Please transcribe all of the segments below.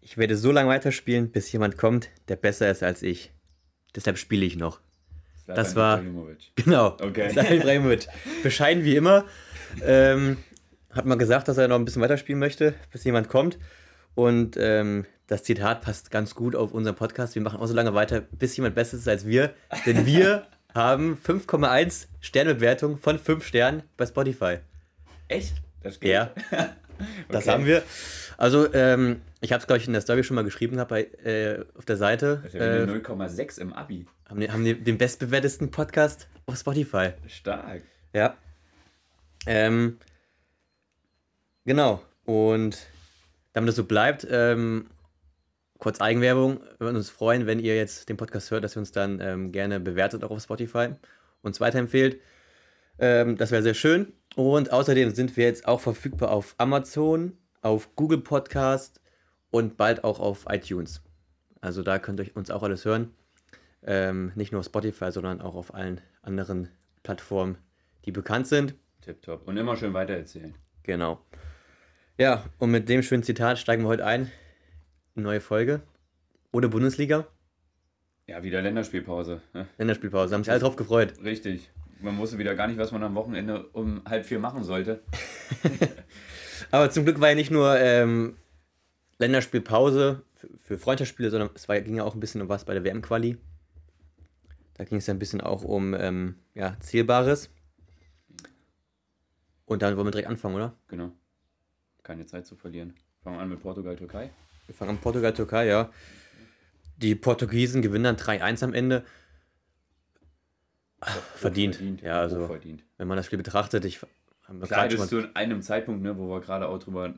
Ich werde so lange weiterspielen, bis jemand kommt, der besser ist als ich. Deshalb spiele ich noch. Zlatan Das war- Ibrahimovic. Genau. Okay. Ibrahimovic. Bescheiden wie immer. Ähm, hat mal gesagt, dass er noch ein bisschen weiterspielen möchte, bis jemand kommt. Und ähm, das Zitat passt ganz gut auf unseren Podcast. Wir machen auch so lange weiter, bis jemand besser ist als wir. Denn wir haben 5,1 Sternbewertung von 5 Sternen bei Spotify. Echt? Das geht? Ja. Das Okay. haben wir. Also, ähm, ich habe es, glaube ich, in der Story schon mal geschrieben bei, äh, auf der Seite. Das ist ja Äh, eine 0,6 im Abi. haben, die, haben die den bestbewertesten Podcast auf Spotify. Stark. Ja. Ähm, genau. Und damit das so bleibt, ähm, kurz Eigenwerbung. Wir würden uns freuen, wenn ihr jetzt den Podcast hört, dass ihr uns dann ähm, gerne bewertet auch auf Spotify, uns weiterempfehlt. Ähm, das wäre sehr schön. Und außerdem sind wir jetzt auch verfügbar auf Amazon, auf Google Podcast und bald auch auf iTunes. Also da könnt ihr uns auch alles hören. Ähm, nicht nur auf Spotify, sondern auch auf allen anderen Plattformen, die bekannt sind. Tipptopp. Und immer schön weitererzählen. Genau. Ja, und mit dem schönen Zitat steigen wir heute ein. Neue Folge. Ohne Bundesliga. Ja, wieder Länderspielpause. ne? Länderspielpause. Haben sich alle drauf gefreut. Richtig. Man wusste wieder gar nicht, was man am Wochenende um halb vier machen sollte. Aber zum Glück war ja nicht nur ähm, Länderspielpause für, für Freundschaftsspiele, sondern es war, ging ja auch ein bisschen um was bei der WM-Quali. Da ging es ja ein bisschen auch um ähm, ja, Zählbares. Und dann wollen wir direkt anfangen, oder? Genau. Keine Zeit zu verlieren. Fangen wir an mit Portugal, Türkei. Wir fangen an Portugal, Türkei, ja. Die Portugiesen gewinnen dann 3-1 am Ende. Verdient. Verdient. Ja, also, verdient. wenn man das Spiel betrachtet, ich das schon zu einem Zeitpunkt, ne, wo wir gerade auch drüber,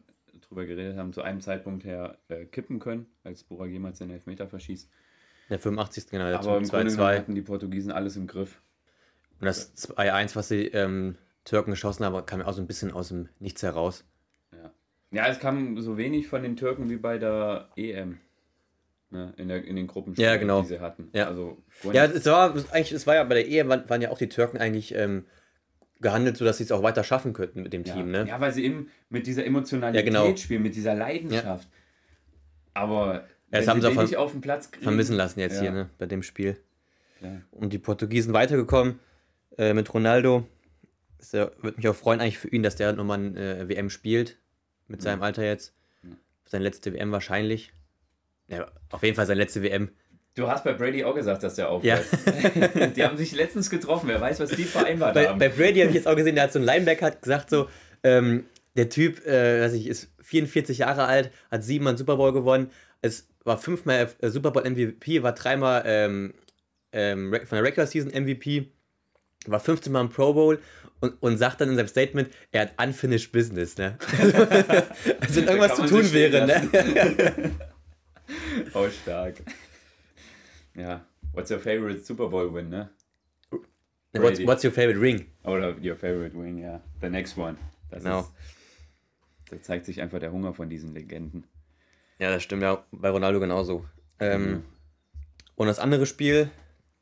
drüber geredet haben, zu einem Zeitpunkt her äh, kippen können, als Burak jemals den Elfmeter verschießt. in der 85. genau, der Aber im zum Grunde genommen 2-2. hatten die Portugiesen alles im Griff. Und das 2-1, was die ähm, Türken geschossen haben, kam ja auch so ein bisschen aus dem Nichts heraus. Ja. ja, es kam so wenig von den Türken wie bei der EM. Ne, in, der, in den Gruppenspielen, Ja, genau. die sie hatten. Ja. Also, Ja, es war eigentlich, es war ja bei der Ehe, waren, waren ja auch die Türken eigentlich ähm, gehandelt, sodass sie es auch weiter schaffen könnten mit dem ja. Team, ne? ja, weil sie eben mit dieser Emotionalität Ja, genau. spielen, mit dieser Leidenschaft. Aber das wenn haben sie auch nicht auf den Platz kriegen, Vermissen lassen jetzt Ja. hier, ne? Bei dem Spiel. Ja. Und die Portugiesen weitergekommen äh, mit Ronaldo. Es würde mich auch freuen, eigentlich für ihn, dass der nochmal ein äh, WM spielt. Mit seinem Alter jetzt. Ja. Seine letzte WM wahrscheinlich. Ja, auf jeden Fall seine letzte WM. Du hast bei Brady auch gesagt, dass der Ja. aufhört. die haben sich letztens getroffen. Wer weiß, was die vereinbart Bei, haben. bei Brady habe ich jetzt auch gesehen, der hat so einen Linebacker hat gesagt so, ähm, der Typ, äh, weiß ich, ist 44 Jahre alt, hat siebenmal einen Super Bowl gewonnen, es war fünfmal äh, Super Bowl MVP, war dreimal ähm, ähm, von der Regular Season MVP, war 15 Mal im Pro Bowl und, und sagt dann in seinem Statement, er hat unfinished business, ne? also wenn irgendwas zu tun sich stehen wäre, ne? Oh, stark. Ja. What's your favorite Super Bowl win, ne? what's, what's your favorite ring? Oder your favorite win, ja. The next one. Das Genau. ist, da zeigt sich einfach der Hunger von diesen Legenden. Ja, das stimmt ja bei Ronaldo genauso. Ähm, Mhm. Und das andere Spiel,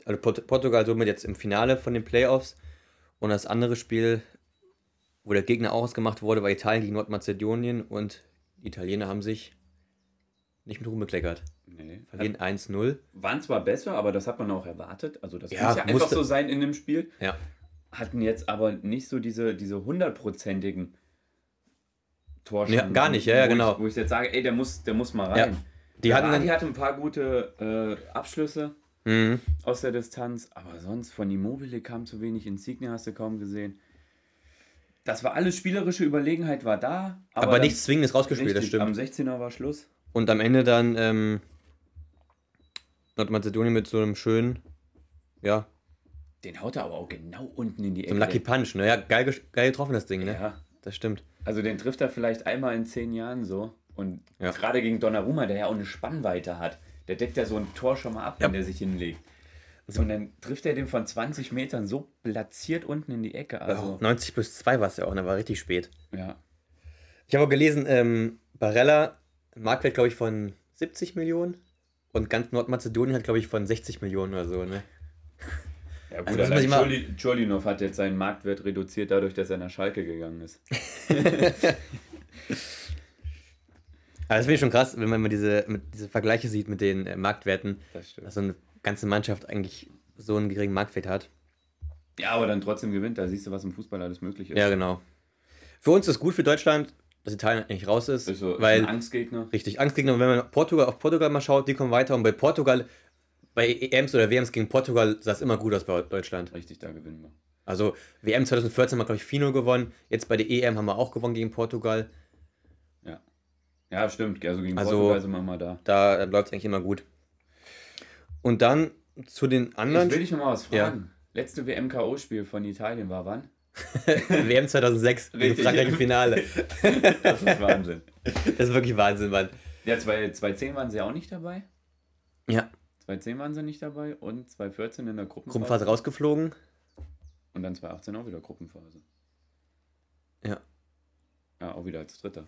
also Port Portugal somit jetzt im Finale von den Playoffs. Und das andere Spiel, wo der Gegner auch ausgemacht wurde, war Italien gegen Nordmazedonien. Und die Italiener haben sich nicht mit Ruhm bekleckert. Nee. Verlieren 1-0. Waren zwar besser, aber das hat man auch erwartet. Also das Ja, muss ja einfach musste- so sein in dem Spiel. Ja. Hatten jetzt aber nicht so diese, diese hundertprozentigen Torchancen. Ja, gar nicht, ja, ja, genau. Ich, wo ich jetzt sage, ey, der muss, der muss mal Ja. rein. Die hatten die dann. hatte ein paar gute äh, Abschlüsse Mhm. aus der Distanz, aber sonst von Immobile kam zu wenig, Insigne hast du kaum gesehen. Das war alles spielerische Überlegenheit war da, Aber, dann- nichts Zwingendes rausgespielt, das richtig, am stimmt. 16er war Schluss. Und am Ende dann ähm, Nordmazedonien mit so einem schönen, ja, Den haut er aber auch genau unten in die so Ecke. einem Lucky Punch. Ne? Ja, geil, geil getroffen, das Ding, ne? Ja, Das stimmt. also den trifft er vielleicht einmal in zehn Jahren so. Und Ja. gerade gegen Donnarumma, der ja auch eine Spannweite hat, der deckt ja so ein Tor schon mal ab, wenn Ja. der sich hinlegt. Und dann trifft er den von 20 Metern so platziert unten in die Ecke. Also, 90 plus 2 war es ja auch, ne? War richtig spät. ja. Ich habe auch gelesen, ähm, Barella, Marktwert, glaube ich, von 70 Millionen. Und ganz Nordmazedonien hat, glaube ich, von 60 Millionen oder so, ne? Ja, gut, Also allein Cholinov hat jetzt seinen Marktwert reduziert, dadurch, dass er nach Schalke gegangen ist. Aber das finde ich schon krass, wenn man mal diese, diese Vergleiche sieht mit den äh, Marktwerten, Das dass so eine ganze Mannschaft eigentlich so einen geringen Marktwert hat. Ja, aber dann trotzdem gewinnt. Da siehst du, was im Fußball alles möglich ist. Ja, genau. Für uns ist gut für Deutschland, dass Italien eigentlich raus ist, Ist so ist weil ein Angstgegner. richtig Angstgegner. Und wenn man Portugal auf Portugal mal schaut, die kommen weiter und bei Portugal, bei EMs oder WMs gegen Portugal sah es immer gut aus bei Deutschland. Richtig, da gewinnen wir. Also WM 2014 haben wir, glaube ich, 4-0 gewonnen. Jetzt bei der EM haben wir auch gewonnen gegen Portugal. Ja. Ja, stimmt. Also gegen Also- Portugal sind wir mal da. Da läuft es eigentlich immer gut. Und dann zu den anderen. Ich will dich noch mal was Ja. fragen. Letzte WM-K.O.-Spiel von Italien war wann? WM 2006 gegen. Frankreich im Finale. Das ist Wahnsinn. Das ist wirklich Wahnsinn, Mann. Ja, 2010 waren sie auch nicht dabei. Ja, 2010 waren sie nicht dabei und 2014 in der Gruppenphase. Gruppenphase rausgeflogen. Und dann 2018 auch wieder Gruppenphase. Ja. Ja, auch wieder als Dritter.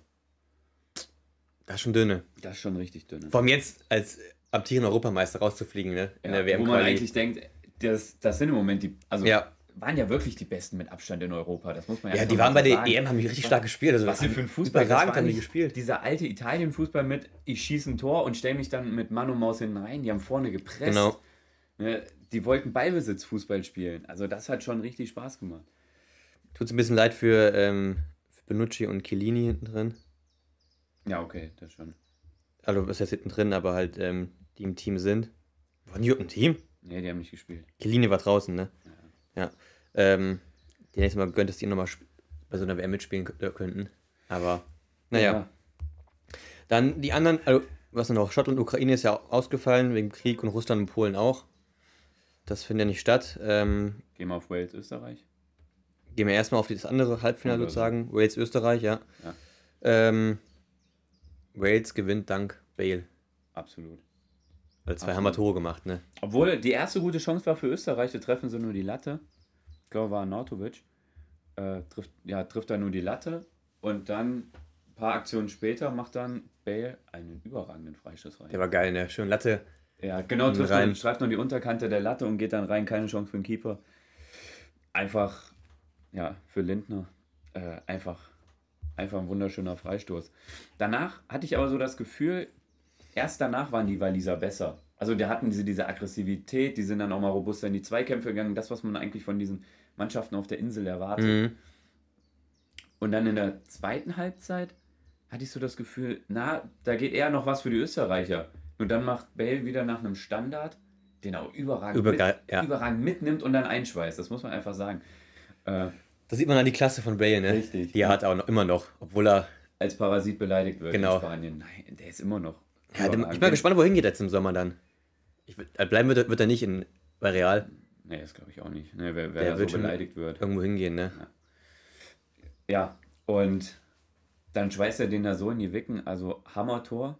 Das ist schon dünne. Das ist schon richtig dünn. Vor allem jetzt als amtierender Europameister rauszufliegen, ne? In der WM wo man eigentlich denkt, das, das sind im Moment die, also Ja. Waren ja wirklich die Besten mit Abstand in Europa. Das muss man Ja, erst die waren bei der sagen. EM, haben die richtig stark gespielt. Also Was sie für ein Fußball Überragend haben die gespielt. Dieser alte Italien-Fußball mit, ich schieße ein Tor und stelle mich dann mit Mann und Maus hinten rein. Die haben vorne gepresst. Genau. Ne, die wollten Ballbesitz-Fußball spielen. Also das hat schon richtig Spaß gemacht. Tut es ein bisschen leid für, ähm, für Benucci und Chiellini hinten drin. Ja, okay, das schon. Also, was heißt hinten drin, aber halt, ähm, die im Team sind. Waren die im Team? Nee, die haben nicht gespielt. Chiellini war draußen, ne? Ja. Ähm, die nächste Mal gönnt, dass die nochmal bei so einer WM mitspielen kö- könnten. Aber, naja. Dann die anderen, also, was noch, Schottland und Ukraine ist ja ausgefallen, wegen Krieg und Russland und Polen auch. Das findet ja nicht statt. Ähm, Gehen wir auf Wales, Österreich. gehen wir erstmal auf das andere Halbfinale so. sozusagen. Wales, Österreich, ja. Ja. Ähm, Wales gewinnt dank Bale. Absolut. Weil zwei haben wir Tore gemacht, ne? Obwohl die erste gute Chance war für Österreich, da treffen sie nur die Latte. Ich glaube, war Nautovic. Äh, trifft, ja, trifft er nur die Latte und dann ein paar Aktionen später macht dann Bale einen überragenden Freischuss rein. Der war geil, ne? Schön Latte. Ja, genau, trifft Rein. nur, streift nur die Unterkante der Latte und geht dann rein. Keine Chance für den Keeper. Einfach, ja, für Lindner. Äh, einfach, einfach ein wunderschöner Freistoß. Danach hatte ich aber so das Gefühl, erst danach waren die Waliser besser. Also die hatten diese, diese Aggressivität, die sind dann auch mal robuster in die Zweikämpfe gegangen. Das, was man eigentlich von diesen Mannschaften auf der Insel erwartet. Mhm. Und dann in der zweiten Halbzeit hatte ich so das Gefühl, na, da geht eher noch was für die Österreicher. Nur dann macht Bale wieder nach einem Standard, den er auch überragend, Übergeil, mit, ja. überragend mitnimmt und dann einschweißt. Das muss man einfach sagen. Äh, Da sieht man dann die Klasse von Bale, ne? Richtig. Die er hat auch noch, immer noch, obwohl er. als Parasit beleidigt wird Genau. in Spanien. Nein, der ist immer noch. Ja, dem- ich bin mal gespannt, wohin geht er jetzt im Sommer dann. Ich, äh, bleiben wird, er- wird er nicht in, bei Real Nee, das glaube ich auch nicht. Nee, wer, wer Der da wird so beleidigt wird. irgendwo hingehen, ne? Ja, und dann schweißt er den da so in die Wicken, also Hammertor.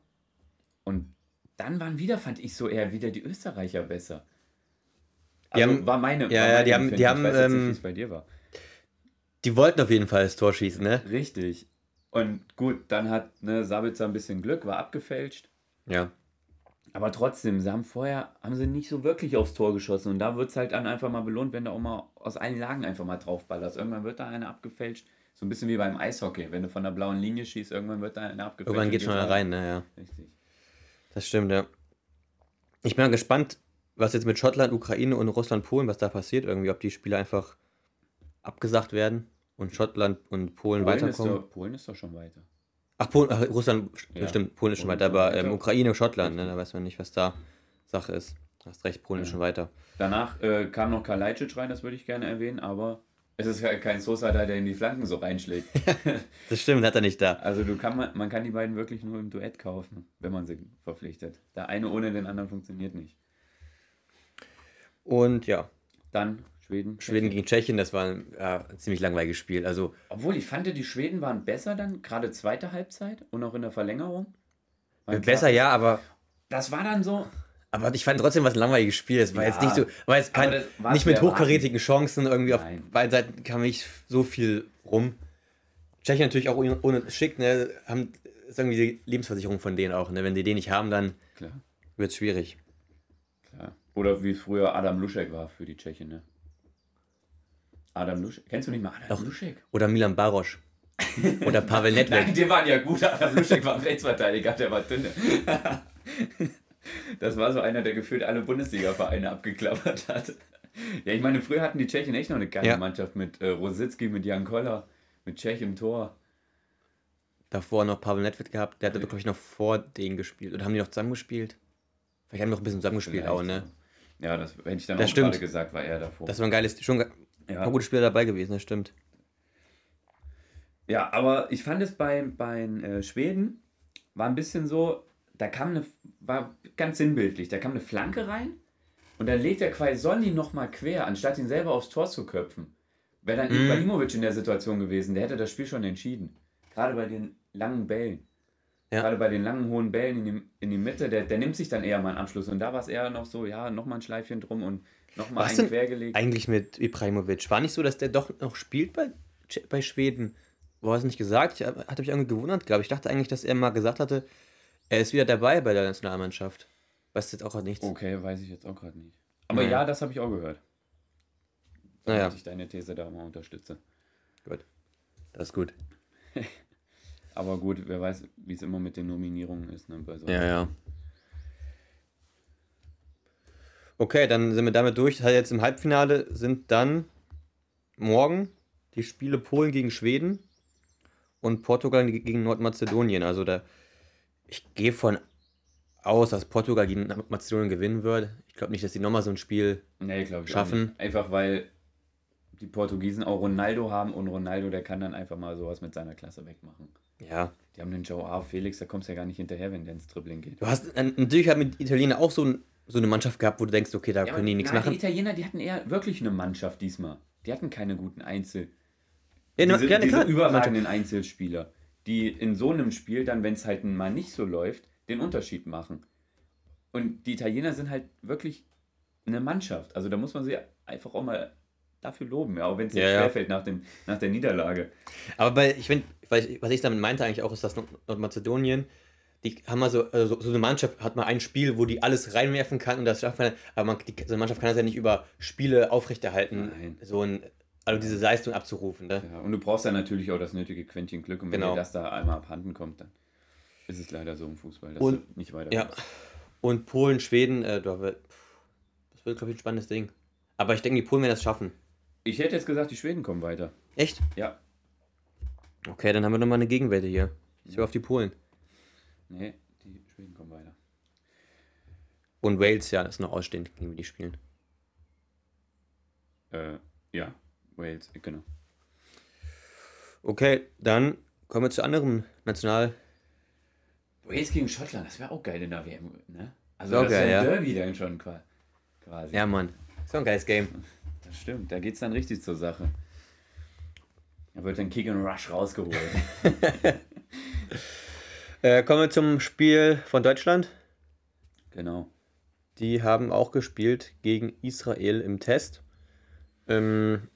Und dann waren wieder, fand ich so eher wieder die Österreicher besser. Die Also haben- war meine. ja, war ja, meine die haben- die haben, Ich weiß jetzt nicht, ähm, wie es bei dir war. Die wollten auf jeden Fall das Tor schießen, ne? Richtig. Und gut, dann hat ne, Sabitzer ein bisschen Glück, war abgefälscht. Ja. Aber trotzdem, sie haben vorher, haben sie nicht so wirklich aufs Tor geschossen. Und da wird es halt dann einfach mal belohnt, wenn du auch mal aus allen Lagen einfach mal draufballerst. Irgendwann wird da einer abgefälscht. So ein bisschen wie beim Eishockey. Wenn du von der blauen Linie schießt, irgendwann wird da einer abgefälscht. Irgendwann geht schon einer rein, ne? Ja. Richtig. Das stimmt, ja. Ich bin mal gespannt, was jetzt mit Schottland, Ukraine und Russland, Polen, was da passiert. Irgendwie, ob die Spiele einfach abgesagt werden und Schottland und Polen, Polen ist, weiterkommen. doch, Polen ist doch schon weiter. Ach, Polen, ach, Russland, Ja. stimmt, Polen ist schon weiter, aber ähm, Ukraine, Schottland, ne, da weiß man nicht, was da Sache ist. Hast recht, Polen ist schon weiter. Danach äh, kam noch Kalajdzic rein, das würde ich gerne erwähnen, aber es ist kein Sosa da, der in die Flanken so reinschlägt. Das stimmt, hat er nicht da. also du kann man kann die beiden wirklich nur im Duett kaufen, wenn man sie verpflichtet. Der eine ohne den anderen funktioniert nicht. Und ja, Dann Schweden. Schweden gegen Tschechien, das war ein, ja, ein ziemlich langweiliges Spiel. Also, Obwohl ich fand, die Schweden waren besser dann, gerade zweite Halbzeit und auch in der Verlängerung. War besser klar- ja, aber, Das war dann so, aber ich fand trotzdem was ein langweiliges Spiel. Es war Ja, jetzt nicht so, war jetzt kein, nicht mit hochkarätigen Chancen. Irgendwie auf Nein. beiden Seiten kam nicht so viel rum. Tschechien natürlich auch ohne, ohne Schick, ne, haben, ist irgendwie die Lebensversicherung von denen auch. Ne? Wenn die den nicht haben, dann wird es schwierig. klar. Oder wie früher Adam Luschek war für die Tschechen, ne? Adam Luschek. Kennst du nicht mal Adam Doch. Luschek? Oder Milan Barosch. Oder Pavel Nedved. Nein, die waren ja gut, aber Luschek war Rechtsverteidiger, der war dünne. Das war so einer, der gefühlt alle Bundesliga-Vereine abgeklappert hat. Ja, ich meine, früher hatten die Tschechen echt noch eine geile Ja. Mannschaft mit äh, Rositzky, mit Jan Koller, mit Tschech im Tor. Davor noch Pavel Nedved gehabt, der hat, glaube ich, noch vor denen gespielt. Oder haben die noch zusammen gespielt? Vielleicht haben die noch ein bisschen zusammen gespielt auch, ne? Ja, das hätte ich dann Das auch stimmt. gerade gesagt, war er davor. Das war ein geiles, schon ja. ein paar gute Spieler dabei gewesen, das stimmt. Ja, aber ich fand es bei, bei äh, Schweden war ein bisschen so, da kam eine, war ganz sinnbildlich, da kam eine Flanke rein und dann legt der Quaisonni nochmal quer, anstatt ihn selber aufs Tor zu köpfen. Wäre dann Mhm. Ibrahimovic in der Situation gewesen, der hätte das Spiel schon entschieden. Gerade bei den langen Bällen. Ja. Gerade bei den langen, hohen Bällen in die, in die Mitte, der, der nimmt sich dann eher mal einen Anschluss. Und da war es eher noch so, ja, nochmal ein Schleifchen drum und nochmal einen quergelegt. Eigentlich mit Ibrahimovic. War nicht so, dass der doch noch spielt bei, bei Schweden? War es nicht gesagt? Ich hatte mich irgendwie gewundert, glaube ich. Ich dachte eigentlich, dass er mal gesagt hatte, er ist wieder dabei bei der Nationalmannschaft. Weiß jetzt auch gerade nichts. Okay, weiß ich jetzt auch gerade nicht. Aber Naja. ja, das habe ich auch gehört. Naja. Dass ich deine These da mal unterstütze. Gut. Das ist gut. Aber gut, wer weiß, wie es immer mit den Nominierungen ist. Ne, bei so. Ja, ja. Okay, dann sind wir damit durch. Das heißt, jetzt im Halbfinale sind dann morgen die Spiele Polen gegen Schweden und Portugal ge- gegen Nordmazedonien. Also da, ich gehe von aus, dass Portugal gegen Nordmazedonien gewinnen wird. Ich glaube nicht, dass die nochmal so ein Spiel. Nee, Schaffen. Einfach weil die Portugiesen auch Ronaldo haben und Ronaldo, der kann dann einfach mal sowas mit seiner Klasse wegmachen. Ja. Die haben den Joe A. Felix, da kommst du ja gar nicht hinterher, wenn der ins Dribbling geht. Du hast natürlich hat mit Italiener auch so, ein, so eine Mannschaft gehabt, wo du denkst, okay, da Ja, können die nichts machen. Die Italiener, die hatten eher wirklich eine Mannschaft diesmal. Die hatten keine guten Einzel. Ja, diese, ja, diese überragenden Einzelspieler, die in so einem Spiel dann, wenn es halt mal nicht so läuft, den Unterschied machen. Und die Italiener sind halt wirklich eine Mannschaft. Also da muss man sie einfach auch mal dafür loben, ja, auch wenn es Ja, jetzt ja. schwerfällt nach, dem, nach der Niederlage. Aber bei, ich finde, was ich damit meinte eigentlich auch, ist, dass Nord- Nordmazedonien, die haben mal so, also so eine Mannschaft hat mal ein Spiel, wo die alles reinwerfen kann und das schafft man, aber man, die, so eine Mannschaft kann das ja nicht über Spiele aufrechterhalten, Nein. so ein, also diese Leistung abzurufen. Ne? Ja, und du brauchst dann natürlich auch das nötige Quäntchen Glück. Und wenn Genau. dir das da einmal abhanden kommt, dann ist es leider so im Fußball, dass Und- du nicht weiter Ja. Und Polen, Schweden, äh, das wird, glaube ich, ein spannendes Ding. Aber ich denke, die Polen werden das schaffen. Ich hätte jetzt gesagt, die Schweden kommen weiter. Echt? Ja. Okay, dann haben wir nochmal eine Gegenwette hier. Ich höre auf die Polen. Nee, die Schweden kommen weiter. Und Wales, ja, das ist noch ausstehend, gegen die die spielen. Äh, ja, Wales, genau. Okay, dann kommen wir zu anderen National. Wales gegen Schottland, das wäre auch geil in der WM, ne? Also auch das ein ja. Derby dann schon qua- quasi. Ja, Mann. So ein geiles Game. Das stimmt, da geht es dann richtig zur Sache. Da wird dann Kick and Rush rausgeholt. Äh, kommen wir zum Spiel von Deutschland. genau. Die haben auch gespielt gegen Israel im Test. Ähm,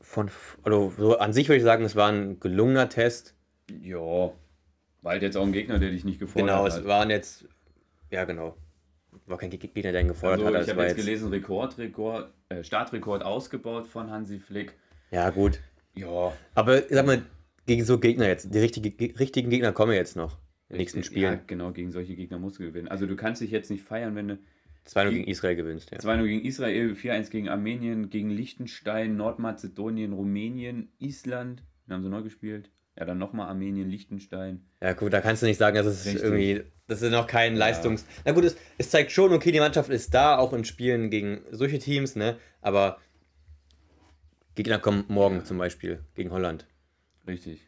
von, also so an sich würde ich sagen, es war ein gelungener Test. Ja, war halt jetzt auch ein Gegner, der dich nicht gefordert Genau, hat. es waren jetzt, ja genau, war kein Geg- Gegner, der ihn gefordert also, hat. ich habe war jetzt gelesen, Rekord, Rekord, äh, Startrekord ausgebaut von Hansi Flick. Ja gut, Ja, aber sag mal, gegen so Gegner jetzt, die richtige, ge- richtigen Gegner kommen jetzt noch den nächsten. Spielen. Ja, genau, gegen solche Gegner musst du gewinnen. Also du kannst dich jetzt nicht feiern, wenn du 2-0 gegen Israel gewinnst. Ja. 2-0 gegen Israel, 4-1 gegen Armenien, gegen Liechtenstein, Nordmazedonien, Rumänien, Island. Dann haben sie neu gespielt. Ja, dann nochmal Armenien, Liechtenstein. Ja, gut, da kannst du nicht sagen, dass es Richtig. irgendwie, das ist noch kein Leistungs... Na gut, es, es zeigt schon, okay, die Mannschaft ist da, auch in Spielen gegen solche Teams, ne? Aber Gegner kommen morgen zum Beispiel gegen Holland. Richtig.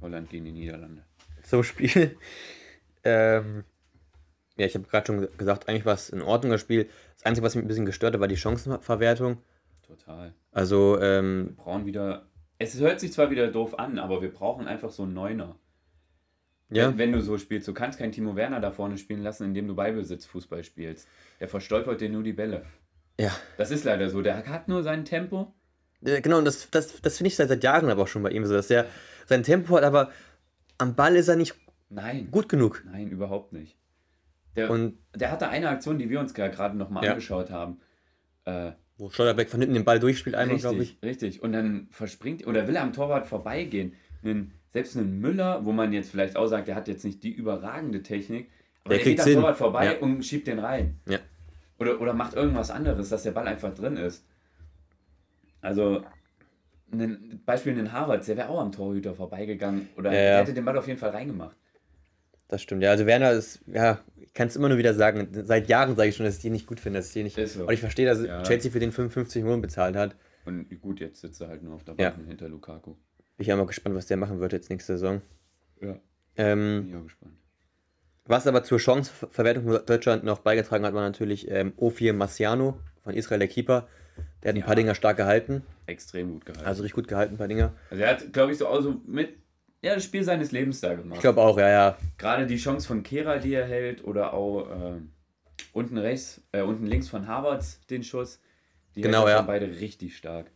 Holland gegen die Niederlande. Zum Spiel. ähm, ja, ich habe gerade schon gesagt, eigentlich war es in Ordnung, das Spiel. Das Einzige, was mich ein bisschen gestört hat, war die Chancenverwertung. Total. Also, ähm, Wir brauchen wieder. Es hört sich zwar wieder doof an, aber wir brauchen einfach so einen Neuner. ja, Wenn, wenn du so spielst, du kannst keinen Timo Werner da vorne spielen lassen, indem du Ballbesitzfußball spielst. Der verstolpert dir nur die Bälle. ja. Das ist leider so. Der hat nur sein Tempo. Äh, Genau, und das, das, das finde ich seit, seit Jahren aber auch schon bei ihm so, dass er sein Tempo hat, aber am Ball ist er nicht Nein. gut genug. Nein, überhaupt nicht. Der, Und der hatte eine Aktion, die wir uns gerade noch mal Ja. angeschaut haben. Äh, Wo Schlotterbeck von hinten den Ball durchspielt, einmal, glaube ich. Richtig, richtig. Und dann verspringt oder will er am Torwart vorbeigehen. Einen, selbst einen Müller, wo man jetzt vielleicht auch sagt, der hat jetzt nicht die überragende Technik, aber Der der, geht am. Torwart vorbei Ja. und schiebt den rein. Ja. Oder, oder macht irgendwas anderes, dass der Ball einfach drin ist. Also, ein Beispiel in Harvards, der wäre auch am Torhüter vorbeigegangen oder Ja, ja. hätte den Ball auf jeden Fall reingemacht. Das stimmt, ja. Also Werner ist, ja, ich kann es immer nur wieder sagen, seit Jahren sage ich schon, dass ich den nicht gut finde, dass ich den nicht. Ist so. Und ich verstehe, dass Ja. Chelsea für den 55 Millionen bezahlt hat. Und gut, jetzt sitzt er halt nur auf der Ja. Bank hinter Lukaku. Bin ich auch mal gespannt, was der machen wird jetzt nächste Saison. Ja. Ähm, Bin ich auch gespannt. was aber zur Chanceverwertung von Deutschland noch beigetragen hat, war natürlich ähm, Ophir Marciano von Israel, der Keeper. Der hat ein Ja. paar Dinger stark gehalten. Extrem gut gehalten. Also richtig gut gehalten, ein paar Dinger. Also er hat, glaube ich, so auch so mit ja, das Spiel seines Lebens da gemacht. Ich glaube auch, ja, ja. Gerade die Chance von Kera, die er hält, oder auch äh, unten rechts, äh, unten links von Harvards den Schuss. Die Genau, ja. beide richtig stark.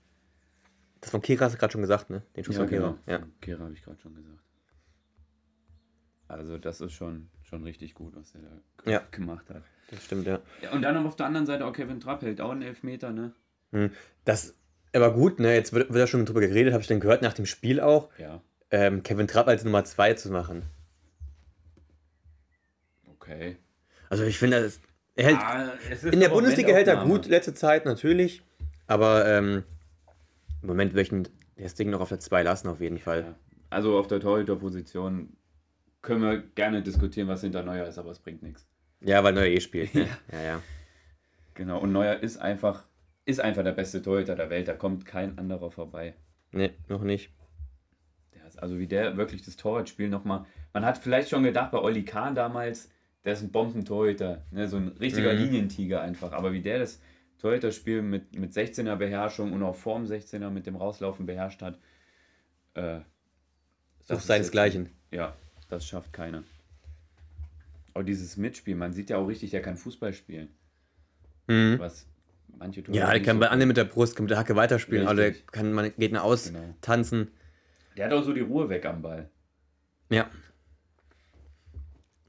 Das von Kira hast du gerade schon gesagt, ne? Den Schuss von Kira. Ja. Von Kera habe ich gerade schon gesagt. Also das ist schon, schon richtig gut, was er da Ja. gemacht hat. Das stimmt, ja. Ja, und dann auf der anderen Seite auch Kevin Trapp hält auch einen Elfmeter, ne? Hm. Das aber gut, ne? Jetzt wird, wird ja schon drüber geredet, habe ich dann gehört nach dem Spiel auch, Ja, ähm, Kevin Trapp als Nummer 2 zu machen. okay. Also ich finde, er hält, Ah, in der Bundesliga hält er gut letzte Zeit natürlich, aber ähm, im Moment möchten das Ding noch auf der 2 lassen auf jeden Fall. Ja. Also auf der Torhüterposition können wir gerne diskutieren, was hinter Neuer ist, aber es bringt nichts. Ja, weil Neuer eh spielt. Ne? Ja, ja. Genau, und Neuer ist einfach, ist einfach der beste Torhüter der Welt, da kommt kein anderer vorbei. Ne, noch nicht. Also wie der wirklich das Torwartspiel nochmal, man hat vielleicht schon gedacht bei Olli Kahn damals, der ist ein Bombentorhüter, ne, so ein richtiger Mhm. Linientiger einfach, aber wie der das Torhüterspiel mit, mit 16er Beherrschung und auch vorm 16er mit dem Rauslaufen beherrscht hat, äh, das Sucht ist seinesgleichen. Ja, das schafft keiner. Aber dieses Mitspiel, man sieht ja auch richtig, der kann Fußball spielen. Mhm. Was manche Ja, Torhüter der kann so bei anderen mit der Brust, kann mit der Hacke weiterspielen, aber der kann man Gegner austanzen. Genau. tanzen. Der hat auch so die Ruhe weg am Ball. Ja.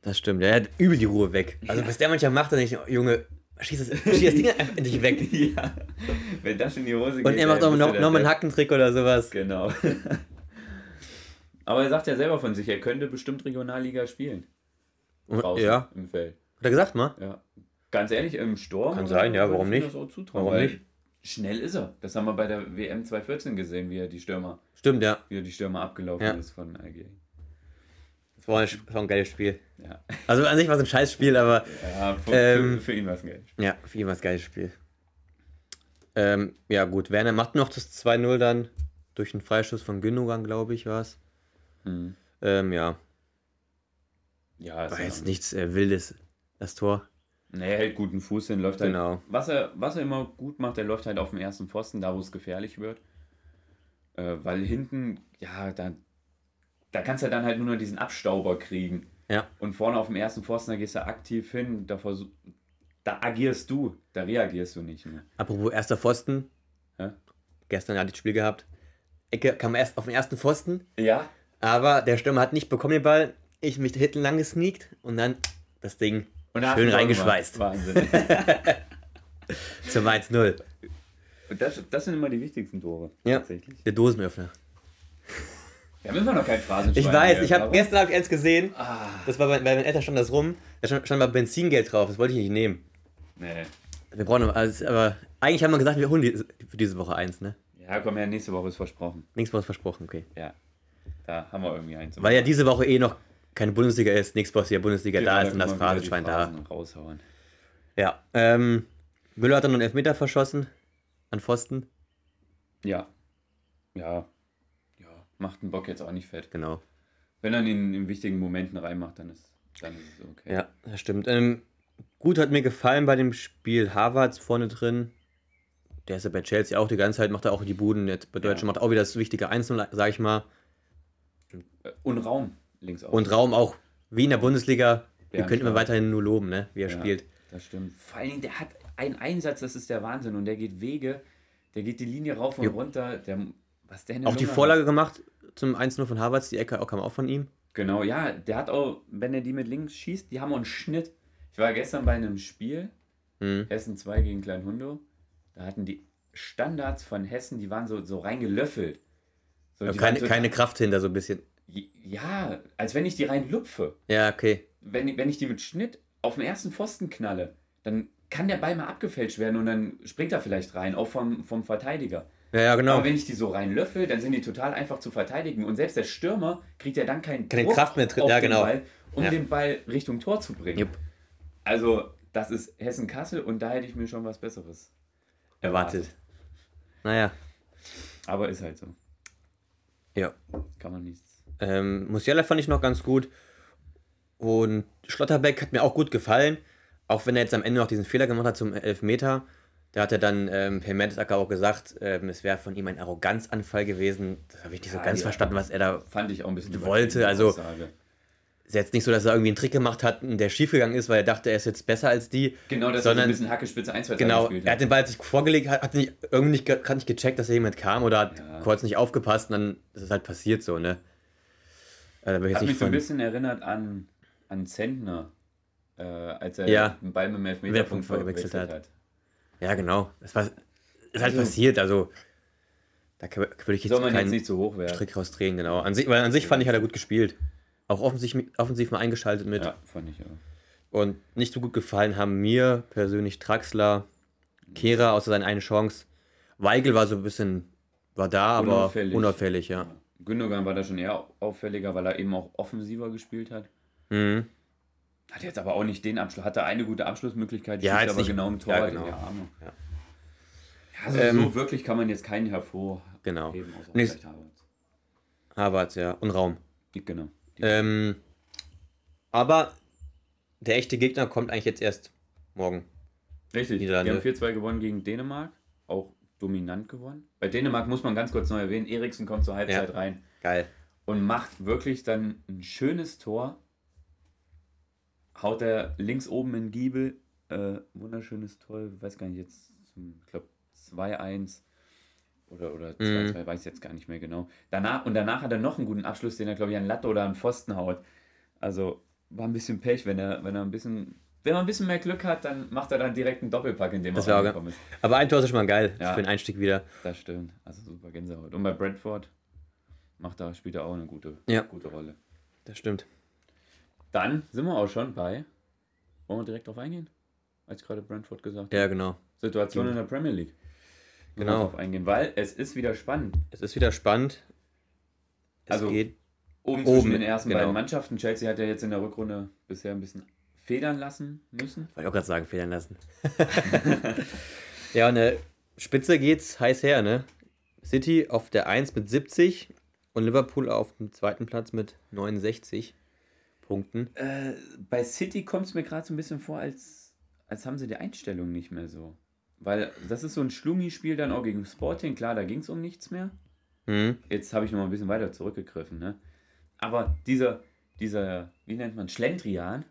Das stimmt, der hat übel die Ruhe weg. Also was der manchmal macht, dann denke ich, oh, Junge, schieß das, schieß das Ding einfach endlich weg. ja, wenn das in die Hose geht. Und er macht auch noch, noch mal einen. Hackentrick oder sowas. Genau. Aber er sagt ja selber von sich, er könnte bestimmt Regionalliga spielen. Und, Draußen ja, im Feld. hat er gesagt mal. Ja. Ganz ehrlich, im Sturm. Kann sein, so, ja, warum nicht? Das auch zutrauen, Warum nicht? Schnell ist er. Das haben wir bei der WM 2014 gesehen, wie er die Stürmer, Stimmt, ja. wie er die Stürmer abgelaufen Ja. ist von Algerien. Das war ein, das war ein geiles Spiel. Ja. Also an sich war es ein scheiß Spiel, aber Ja, für, Ähm, für, ihn war es ein Geld. ja, für ihn war es ein geiles Spiel. Ähm, ja, gut, Werner macht noch das 2-0 dann durch einen Freistoß von Gündogan, glaube ich, war es. Mhm. Ähm, ja, Ja, war jetzt nichts äh, Wildes, das Tor. Nee, er hält guten Fuß hin, läuft halt. Genau. Was er, was er immer gut macht, er läuft halt auf dem ersten Pfosten, da wo es gefährlich wird. Äh, weil hinten, ja, da, da kannst du dann halt nur noch diesen Abstauber kriegen. Ja. Und vorne auf dem ersten Pfosten, da gehst du aktiv hin, da, versuch, da agierst du, da reagierst du nicht. Ne? Apropos erster Pfosten. Ja? Gestern hatte ich das Spiel gehabt. Ecke kam erst auf den ersten Pfosten, Ja, aber der Stürmer hat nicht bekommen den Ball. Ich mich da hinten lang gesneakt und dann das Ding schön reingeschweißt. Wahnsinn. zum 1-0. Und das, das sind immer die wichtigsten Tore. Ja. Tatsächlich. Der Dosenöffner. Wir haben immer noch kein Phrasenschwein. Ich weiß, hier. ich habe gestern hab ich eins gesehen. Ah, Das war bei, bei meinen Eltern stand das rum. Da stand, stand mal Benzingeld drauf. Das wollte ich nicht nehmen. nee. Wir brauchen noch alles, aber eigentlich haben wir gesagt, wir holen die, für diese Woche eins, ne? Ja, komm her, nächste Woche ist versprochen. Nichts was versprochen, okay. Ja. Da haben wir irgendwie eins. Weil ja diese Woche eh noch keine Bundesliga ist, nichts ja Bundesliga Genau, da ist und das Phrasenschwein da. Raushauen. Ja. Ähm, Müller hat dann einen Elfmeter verschossen an Pfosten. Ja. Ja. Ja. Macht den Bock jetzt auch nicht fett. Genau. Wenn er ihn in wichtigen Momenten reinmacht, dann ist, dann ist es okay. Ja, das stimmt. Ähm, gut hat mir gefallen bei dem Spiel Harvards vorne drin. Der ist ja bei Chelsea auch die ganze Zeit, macht er auch die Buden. Jetzt bei Deutschland Ja. macht auch wieder das wichtige Einzel, sag ich mal. Und Raum links auch. Und Raum auch wie in der Bundesliga. Wir Ja, könnten wir klar. weiterhin nur loben, ne? wie er Ja, spielt. Das stimmt. Vor allen Dingen, der hat einen Einsatz, das ist der Wahnsinn. Und der geht Wege, der geht die Linie rauf und runter. Der, was der Auch die Vorlage Hat. gemacht zum 1-0 von Harvards. Die Ecke auch kam auch von ihm. Genau, ja. Der hat auch, wenn er die mit links schießt, die haben auch einen Schnitt. Ich war gestern bei einem Spiel, Mhm. Essen 2 gegen Kleinhundo. da hatten die Standards von Hessen, die waren so, so reingelöffelt. So, keine, so, keine Kraft hinter, so ein bisschen. Ja, als wenn ich die rein lupfe. Ja, okay. Wenn, wenn ich die mit Schnitt auf den ersten Pfosten knalle, dann kann der Ball mal abgefälscht werden und dann springt er vielleicht rein, auch vom, vom Verteidiger. Ja, ja, genau. Aber wenn ich die so rein löffel, dann sind die total einfach zu verteidigen. Und selbst der Stürmer kriegt ja dann keinen Keine Druck Kraft mehr drin. auf Ja, den genau. Ball, um Ja. den Ball Richtung Tor zu bringen. Jupp. Also, das ist Hessen-Kassel und da hätte ich mir schon was Besseres Erwartet. Naja, Aber ist halt so. ja. Kann man nichts. Ähm, Musiala fand ich noch ganz gut. Und Schlotterbeck hat mir auch gut gefallen. Auch wenn er jetzt am Ende noch diesen Fehler gemacht hat zum Elfmeter. Da hat er dann ähm, per Mertesacker auch gesagt, ähm, es wäre von ihm ein Arroganzanfall gewesen. Das habe ich nicht so Ja, ganz ja. verstanden, was er da. Fand ich auch ein bisschen Wollte, also- Aussage. Ist jetzt nicht so, dass er irgendwie einen Trick gemacht hat, der schiefgegangen ist, weil er dachte, er ist jetzt besser als die. Genau, dass er so sondern- ein bisschen Hackespitze 1, 2, 3 Genau, gespielt er hat den Ball sich vorgelegt, hat, hat nicht, irgendwie nicht, nicht gecheckt, dass da jemand kam oder hat Ja. kurz nicht aufgepasst und dann ist es halt passiert so, ne? Äh, da will ich Hat jetzt mich nicht so ein von, bisschen erinnert an, an Zentner, äh, als er Ja. den Ball mit dem Elfmeterpunkt verwechselt hat. hat. ja, genau. Das war, ist halt Also- passiert, also da kann- würde ich jetzt Soll man jetzt keinen nicht zu hoch werden. Strick rausdrehen, genau. An sich, weil an sich fand ich, hat er gut gespielt. Auch offensiv, offensiv mal eingeschaltet mit. Ja, fand ich auch. Und nicht so gut gefallen haben mir persönlich Traxler, Kehrer, außer seine eine Chance. Weigel war so ein bisschen, war da, aber Unauffällig. unauffällig, ja. Gündogan war da schon eher auffälliger, weil er eben auch offensiver gespielt hat. Mhm. Hat jetzt aber auch nicht den Abschluss, hatte eine gute Abschlussmöglichkeit, Ja, jetzt aber nicht- genau im Tor ja, in genau. die Arme. Ja. Ja, also Ähm, so wirklich kann man jetzt keinen hervorheben, Genau. außer Nee, vielleicht Havertz. Harvard, ja. Und Raum. Genau. Ähm, aber der echte Gegner kommt eigentlich jetzt erst morgen. Richtig, die haben 4-2 gewonnen gegen Dänemark, auch dominant gewonnen. Bei Dänemark muss man ganz kurz neu erwähnen, Eriksen kommt zur Halbzeit Ja. rein Geil. und macht wirklich dann ein schönes Tor. Haut er links oben in Giebel, äh, wunderschönes Tor, ich weiß gar nicht, jetzt, ich glaube 2-1 oder, oder 2-2, Mhm. weiß jetzt gar nicht mehr genau. Danach, und danach hat er noch einen guten Abschluss, den er, glaube ich, an Latte oder an Pfosten haut. Also war ein bisschen Pech, wenn er, wenn er ein bisschen, wenn man ein bisschen mehr Glück hat, dann macht er dann direkt einen Doppelpack, in dem Das er reingekommen ist. Aber ein Tor ist schon mal geil Ja. für den Einstieg wieder. Das stimmt. Also super Gänsehaut. Und bei Brentford macht er, spielt er auch eine gute, Ja. gute Rolle. Das stimmt. Dann sind wir auch schon bei. Wollen wir direkt drauf eingehen? Als gerade Brentford gesagt hat. Ja, genau. Situation in der Premier League. Wollen wir Genau. Drauf eingehen, weil es ist wieder spannend. Es ist wieder spannend. Es Also- geht. Oben, Oben, zwischen den ersten genau. beiden Mannschaften. Chelsea hat ja jetzt in der Rückrunde bisher ein bisschen federn lassen müssen. Wollte ich auch gerade sagen, federn lassen. ja, und äh, Spitze geht's heiß her, ne? City auf der 1 mit 70 und Liverpool auf dem zweiten Platz mit 69 Punkten. Äh, bei City kommt es mir gerade so ein bisschen vor, als, als haben sie die Einstellung nicht mehr so. Weil das ist so ein Schlummi-Spiel dann auch gegen Sporting. Klar, da ging es um nichts mehr. Mhm. Jetzt habe ich noch mal ein bisschen weiter zurückgegriffen, ne? Aber dieser, dieser, wie nennt man, Schlendrian,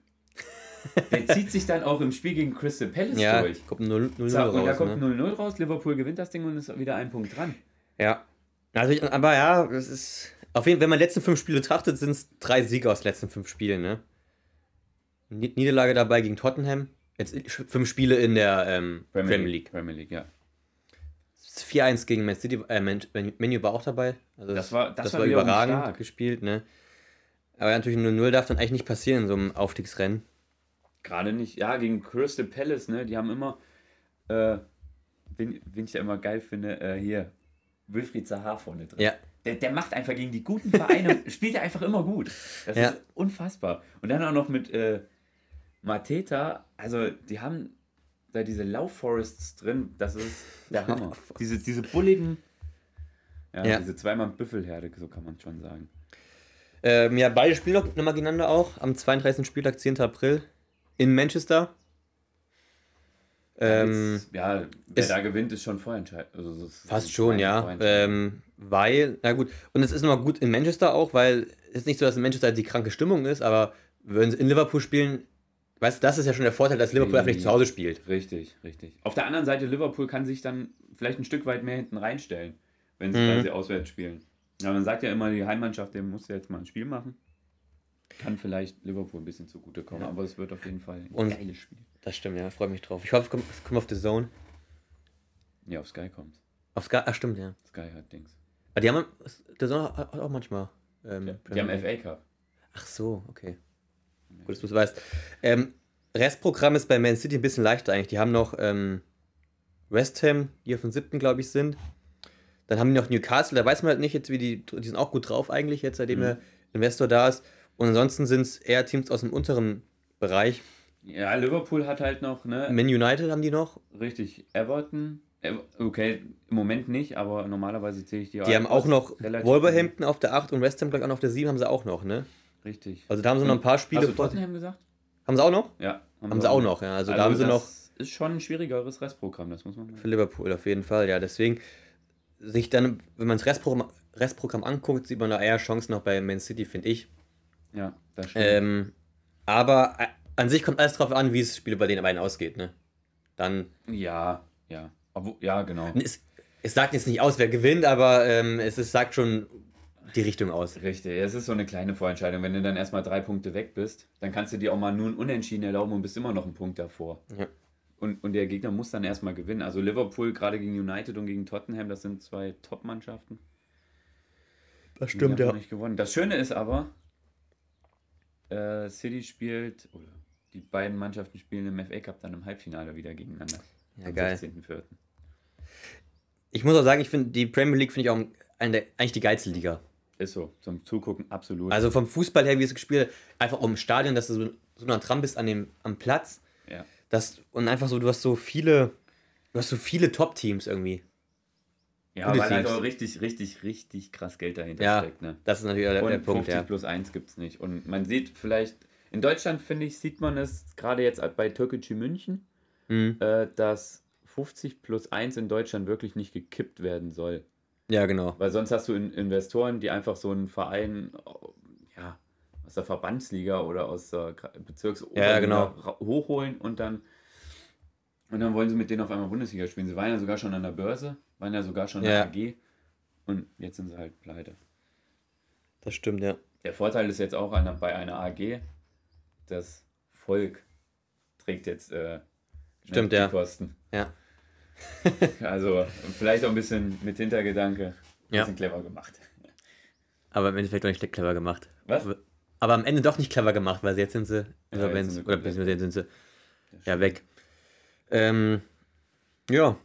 der zieht sich dann auch im Spiel gegen Crystal Palace Ja, durch. kommt ein 0 0 So, und da raus. kommt Ne? 0-0 raus, Liverpool gewinnt das Ding und ist wieder ein Punkt dran. Ja. Also, ich- aber ja, es ist. Auf jeden Fall, wenn man die letzten fünf Spiele betrachtet, sind es drei Siege aus den letzten fünf Spielen, ne? Ni- Niederlage dabei gegen Tottenham. Jetzt fünf Spiele in der ähm, Premier, League. Premier League, ja. 4-1 gegen Man City. Äh, Man, Menu war auch dabei. Also Das war- das das war war überragend stark. gespielt, ne? Aber natürlich 0-0 darf dann eigentlich nicht passieren in so einem Aufstiegsrennen. Gerade nicht, ja, gegen Crystal Palace, ne? Die haben immer, äh, wen, wen ich da immer geil finde, äh, hier, Wilfried Zaha vorne drin. Ja. Der, der macht einfach gegen die guten Vereine, spielt er einfach immer gut. Das Ja. ist unfassbar. Und dann auch noch mit äh, Mateta, also die haben da diese Laufforests drin, das ist der Hammer. diese, diese bulligen, ja, Ja. diese zweimal Büffelherde, so kann man schon sagen. Ähm, ja, beide spielen noch, noch mal gegeneinander auch. Am 32. Spieltag, 10. April. In Manchester. Ähm, ja, wer ist- da gewinnt, ist schon vorentscheidend. Also, Fast schon, ja. Ähm, weil, na gut, und es ist nochmal gut in Manchester auch, weil es ist nicht so, dass in Manchester die kranke Stimmung ist, aber würden sie in Liverpool spielen, weißt du, das ist ja schon der Vorteil, dass Liverpool einfach nicht zu Hause spielt. Richtig, richtig. Auf der anderen Seite, Liverpool kann sich dann vielleicht ein Stück weit mehr hinten reinstellen, wenn sie, Mhm. sie auswärts spielen. Ja, man sagt ja immer, die Heimmannschaft, dem muss jetzt mal ein Spiel machen. Kann vielleicht Liverpool ein bisschen zugutekommen, Ja. aber es wird auf jeden Fall ein Und- geiles Spiel. Das stimmt, ja, freue mich drauf. Ich hoffe, es kommt, es kommt auf The Zone. Ja, auf Sky kommt. Auf Sky, ach stimmt, ja. Sky hat Dings. Aber die haben, der Sonne hat auch manchmal. Ähm, Die haben FA Cup. Ach so, okay. Gut, dass du es weißt. Ähm, Restprogramm ist bei Man City ein bisschen leichter eigentlich. Die haben noch ähm, West Ham, die auf dem siebten, glaube ich, sind. Dann haben die noch Newcastle, da weiß man halt nicht jetzt, wie die, die sind auch gut drauf eigentlich, jetzt seitdem der Investor da ist. Und ansonsten sind es eher Teams aus dem unteren Bereich. Ja, Liverpool hat halt noch, ne? Man United haben die noch. Richtig, Everton. Ev- Okay, im Moment nicht, aber normalerweise zähle ich die Die haben auch noch Wolverhampton auf der 8 und West Ham, glaube ich, auch noch auf der 7 haben sie auch noch, ne? Richtig. Also da haben sie noch ein paar Spiele. Hast du Tottenham gesagt? haben sie auch noch? Ja. Haben sie auch noch, ja. Also, da haben sie noch das ist schon ein schwierigeres Restprogramm, das muss man mal für Liverpool auf jeden Fall, ja. Deswegen sich dann, wenn man das Restprogramm, Restprogramm anguckt, sieht man da eher Chancen noch bei Man City, finde ich. Ja, das stimmt. Ähm, aber äh, an sich kommt alles drauf an, wie das Spiel bei den beiden ausgeht, ne? Dann, ja, ja. Obwohl, ja, genau. es, es sagt jetzt nicht aus, wer gewinnt, aber ähm, es ist, sagt schon die Richtung aus. Richtig, es ist so eine kleine Vorentscheidung. Wenn du dann erstmal drei Punkte weg bist, dann kannst du dir auch mal nur ein Unentschieden erlauben und bist immer noch einen Punkt davor. Ja. Und, und der Gegner muss dann erstmal gewinnen. Also Liverpool gerade gegen United und gegen Tottenham, das sind zwei Top-Mannschaften. Das Die haben noch nicht gewonnen. Das Schöne ist aber, äh, City spielt, oder die beiden Mannschaften spielen im FA Cup dann im Halbfinale wieder gegeneinander. Ja, am geil. 16.04. Ich muss auch sagen, ich finde die Premier League finde ich auch eine eigentlich die geilste Liga. Ist so, zum Zugucken absolut. Also vom Fußball her, wie es gespielt einfach auch im Stadion, dass du so, so nah dran bist an dem, am Platz. ja. Das, und einfach so, du hast so viele, du hast so viele Top-Teams irgendwie. Ja, weil halt auch richtig, richtig, richtig krass Geld dahinter Ja, steckt. Ne? das ist natürlich der, Und der Punkt, 50 ja. plus 1 gibt es nicht. Und man sieht vielleicht, in Deutschland finde ich, sieht man es gerade jetzt bei Türkgücü München, Mhm. äh, dass 50 plus 1 in Deutschland wirklich nicht gekippt werden soll. Ja, genau. Weil sonst hast du in Investoren, die einfach so einen Verein, ja, aus der Verbandsliga oder aus der Gra- Bezirks Ja, genau. hochholen und dann und dann wollen sie mit denen auf einmal Bundesliga spielen. Sie waren ja sogar schon an der Börse, waren ja sogar schon Ja. in der AG und jetzt sind sie halt pleite. Das stimmt, ja. Der Vorteil ist jetzt auch einer, bei einer AG, das Volk trägt jetzt äh, Stimmt, die ja. Kosten. Ja. Also vielleicht auch ein bisschen mit Hintergedanke, ein Ja. bisschen clever gemacht. Aber im Endeffekt doch nicht clever gemacht. Was? Aber am Ende doch nicht clever gemacht, weil jetzt sind sie Insolvenz. sind sie oder beziehungsweise sind sie ja weg. Ähm, ja,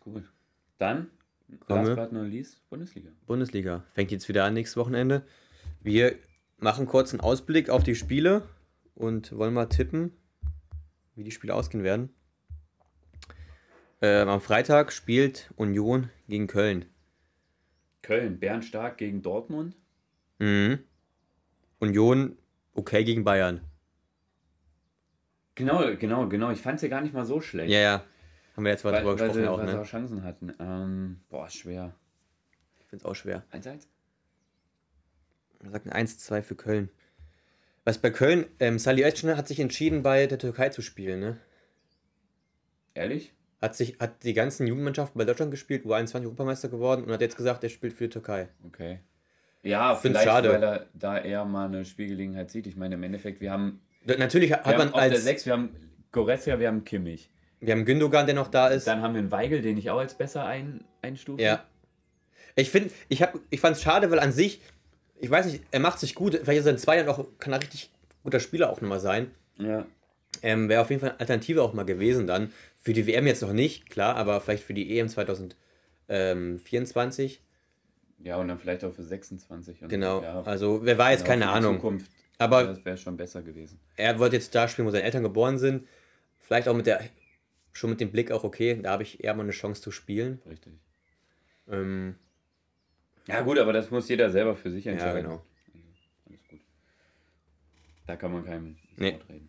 Gut. Dann, Kommen wir. last but not least, Bundesliga. Bundesliga. Fängt jetzt wieder an nächstes Wochenende. Wir machen kurz einen Ausblick auf die Spiele und wollen mal tippen, wie die Spiele ausgehen werden. Ähm, am Freitag spielt Union gegen Köln. Köln, Bärenstark gegen Dortmund. Mhm. Union okay gegen Bayern. Genau, genau, genau. Ich fand es ja gar nicht mal so schlecht. Ja, ja. Haben wir jetzt mal weil, drüber weil, gesprochen sie, auch, weil sie ne? auch Chancen hatten. Ähm, boah, schwer. Ich finde es auch schwer. 1-1? Wir sagen 1-2 für Köln. Was bei Köln, ähm, Salih Özcan hat sich entschieden, bei der Türkei zu spielen, ne? Ehrlich? Hat, sich, hat die ganzen Jugendmannschaften bei Deutschland gespielt, U21 Europameister geworden und hat jetzt gesagt, er spielt für die Türkei. Okay. Ja, Find's vielleicht, schade. weil er da eher mal eine Spielgelegenheit sieht. Ich meine, im Endeffekt, wir haben, Natürlich hat wir man haben auf der als. 6, wir haben Goretzka, wir haben Kimmich. Wir haben Gündogan, der noch da ist. Dann haben wir einen Weigel, den ich auch als besser ein, einstufe. Ja. Ich finde, ich, hab- ich fand es schade, weil an sich, ich weiß nicht, er macht sich gut. Vielleicht ist er in zwei Jahren auch, kann er richtig guter Spieler auch nochmal sein. Ja. Ähm, Wäre auf jeden Fall eine Alternative auch mal gewesen dann. Für die WM jetzt noch nicht, klar, aber vielleicht für die EM 2024. Ja, und dann vielleicht auch für 26. Und Genau. Ja, Also, wer weiß, genau, keine Ahnung. Zukunft. Aber- das wäre schon besser gewesen. Er wollte jetzt da spielen, wo seine Eltern geboren sind. Vielleicht auch mit der, schon mit dem Blick auch, okay, da habe ich eher mal eine Chance zu spielen. Richtig. Ähm, Ja, gut, aber das muss jeder selber für sich ja, entscheiden. genau. Alles gut. Da kann man keinem Nee. Reden.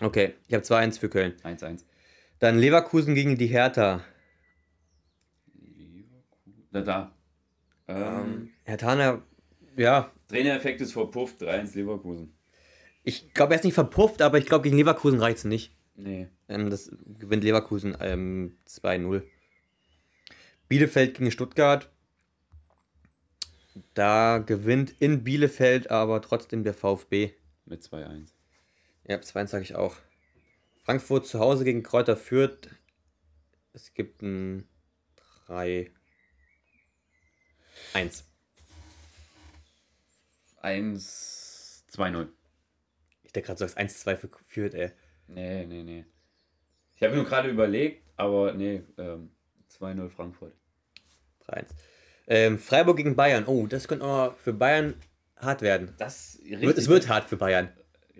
Okay, ich habe 2-1 für Köln. 1-1. Dann Leverkusen gegen die Hertha. Leverkusen. Da, da. Ähm, Hertha, ja, Trainereffekt ist verpufft, 3-1 Leverkusen. ich glaube, er ist nicht verpufft, aber ich glaube, gegen Leverkusen reicht es nicht. Nee. Ähm, das gewinnt Leverkusen ähm, 2-0. Bielefeld gegen Stuttgart. Da gewinnt in Bielefeld aber trotzdem der VfB. Mit 2-1. Ja, 2-1 sage ich auch. Frankfurt zu Hause gegen Kräuter Fürth. Es gibt ein 3, 1. 1, 2-0. Ich denke gerade, du sagst 1, 2 für Fürth, ey. Nee, nee, nee. Ich habe nur gerade überlegt, aber nee, ähm, 2-0 Frankfurt. 3, 1. Ähm, Freiburg gegen Bayern. Oh, das könnte auch für Bayern hart werden. Das Wird, es wird hart für Bayern.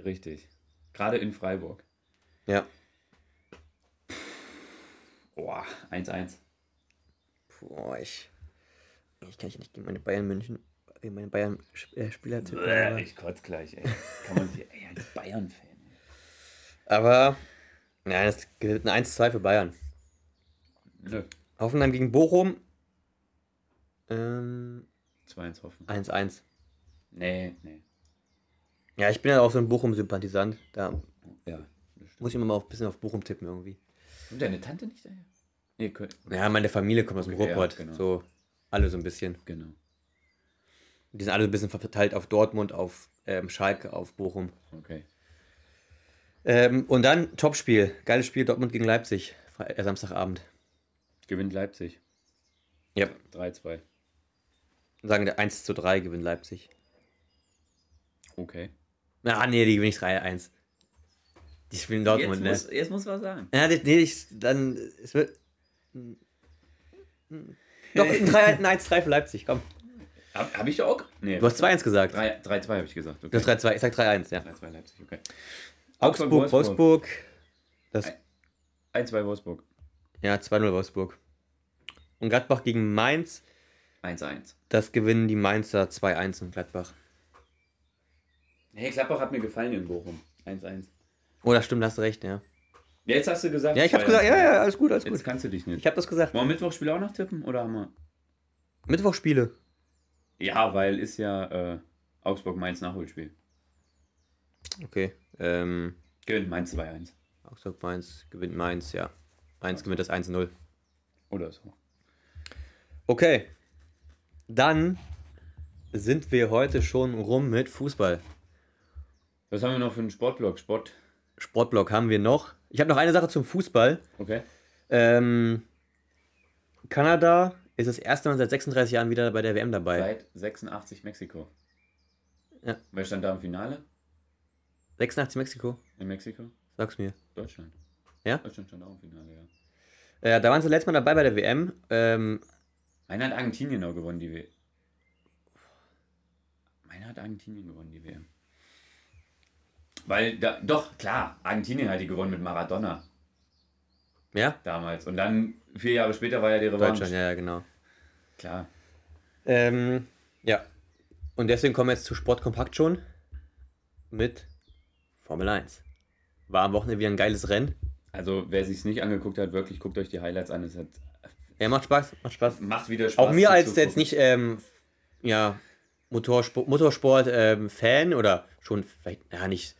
Richtig. Gerade in Freiburg. Ja. Boah, 1-1. Boah, ich. Ich kann ich nicht gegen meine Bayern München, gegen meine Bayern äh, Spieler tippen. Ich kotze gleich, ey. Kann man sich, ey, als Bayern-Fan. Aber, nein, es gilt ein 1-2 für Bayern. Nö. Hoffenheim gegen Bochum. Ähm, 2-1 hoffen. 1-1. Nee, nee. Ja, ich bin ja auch so ein Bochum-Sympathisant. Da Ja, das muss ich immer mal ein bisschen auf Bochum tippen irgendwie. Kommt deine Tante nicht daher? Nee, Köln. Ja, meine Familie kommt aus dem Okay, ja, Ruhrpott. genau. So, alle so ein bisschen. Genau. Die sind alle so ein bisschen verteilt auf Dortmund, auf ähm, Schalke, auf Bochum. Okay. Ähm, und dann Topspiel. Geiles Spiel, Dortmund gegen Leipzig. Äh, Samstagabend. Gewinnt Leipzig. Ja. 3-2. Sagen wir 1 zu 3 gewinnt Leipzig. Okay. Ah, nee, die gewinne ich 3-1. Die spielen Dortmund, jetzt, ne? muss, jetzt muss was sagen. Ja, nee, ich, dann, es wird. Doch, ein 3 ein 1-3 für Leipzig, komm. Hab, hab ich auch? Nee. Du hast 2-1 gesagt. 3 3-2 habe ich gesagt. Du Okay. hast 3-2, ich sag 3-1, ja. 3-2 Leipzig, okay. Augsburg, Wolfsburg. Das, 1-2 Wolfsburg. ja, 2-0 Wolfsburg. Und Gladbach gegen Mainz. 1-1. Das gewinnen die Mainzer 2-1 in Gladbach. Hey, Klappbach hat mir gefallen in Bochum. 1-1. Oh, das stimmt, hast recht, ja. Jetzt hast du gesagt. Ja, ich hab 2-1. gesagt, ja, ja, alles gut, alles Jetzt gut. kannst du dich nicht. Ich hab das gesagt. Wollen wir Mittwochspiel auch noch tippen? Oder haben wir. Mittwochspiele. Ja, weil ist ja äh, Augsburg-Mainz Nachholspiel. Okay. Ähm, Gewinnt Mainz 2-1. Augsburg, Mainz gewinnt Mainz, ja. Mainz gewinnt das 1-0. Oder so. Okay. Dann sind wir heute schon rum mit Fußball. Was haben wir noch für einen Sportblock? Sport. Sportblock haben wir noch. Ich habe noch eine Sache zum Fußball. Okay. Ähm, Kanada ist das erste Mal seit 36 Jahren wieder bei der WM dabei. Seit 86 Mexiko. Ja. Wer stand da im Finale 86 Mexiko? in Mexiko? Sag's mir. Deutschland. Ja? Deutschland stand auch im Finale, ja. Äh, da waren sie letztes Mal dabei bei der WM. Ähm, Meiner hat Argentinien noch gewonnen, die WM. Meiner hat Argentinien gewonnen, die WM. Weil, da, doch, klar, Argentinien hat die gewonnen mit Maradona ja? damals. Und dann, vier Jahre später, war ja die Revanche. Deutschland, ja, ja, genau. Klar. Ähm, ja. Und deswegen kommen wir jetzt zu Sportkompakt schon mit Formel 1. War am Wochenende wieder ein geiles Rennen. Also, wer sich nicht angeguckt hat, wirklich guckt euch die Highlights an. Es hat, Ja, macht Spaß, macht Spaß. macht wieder Spaß. Auch mir als jetzt nicht, ähm, ja, Motorsport, Motorsport ähm, oder schon vielleicht, ja, nicht,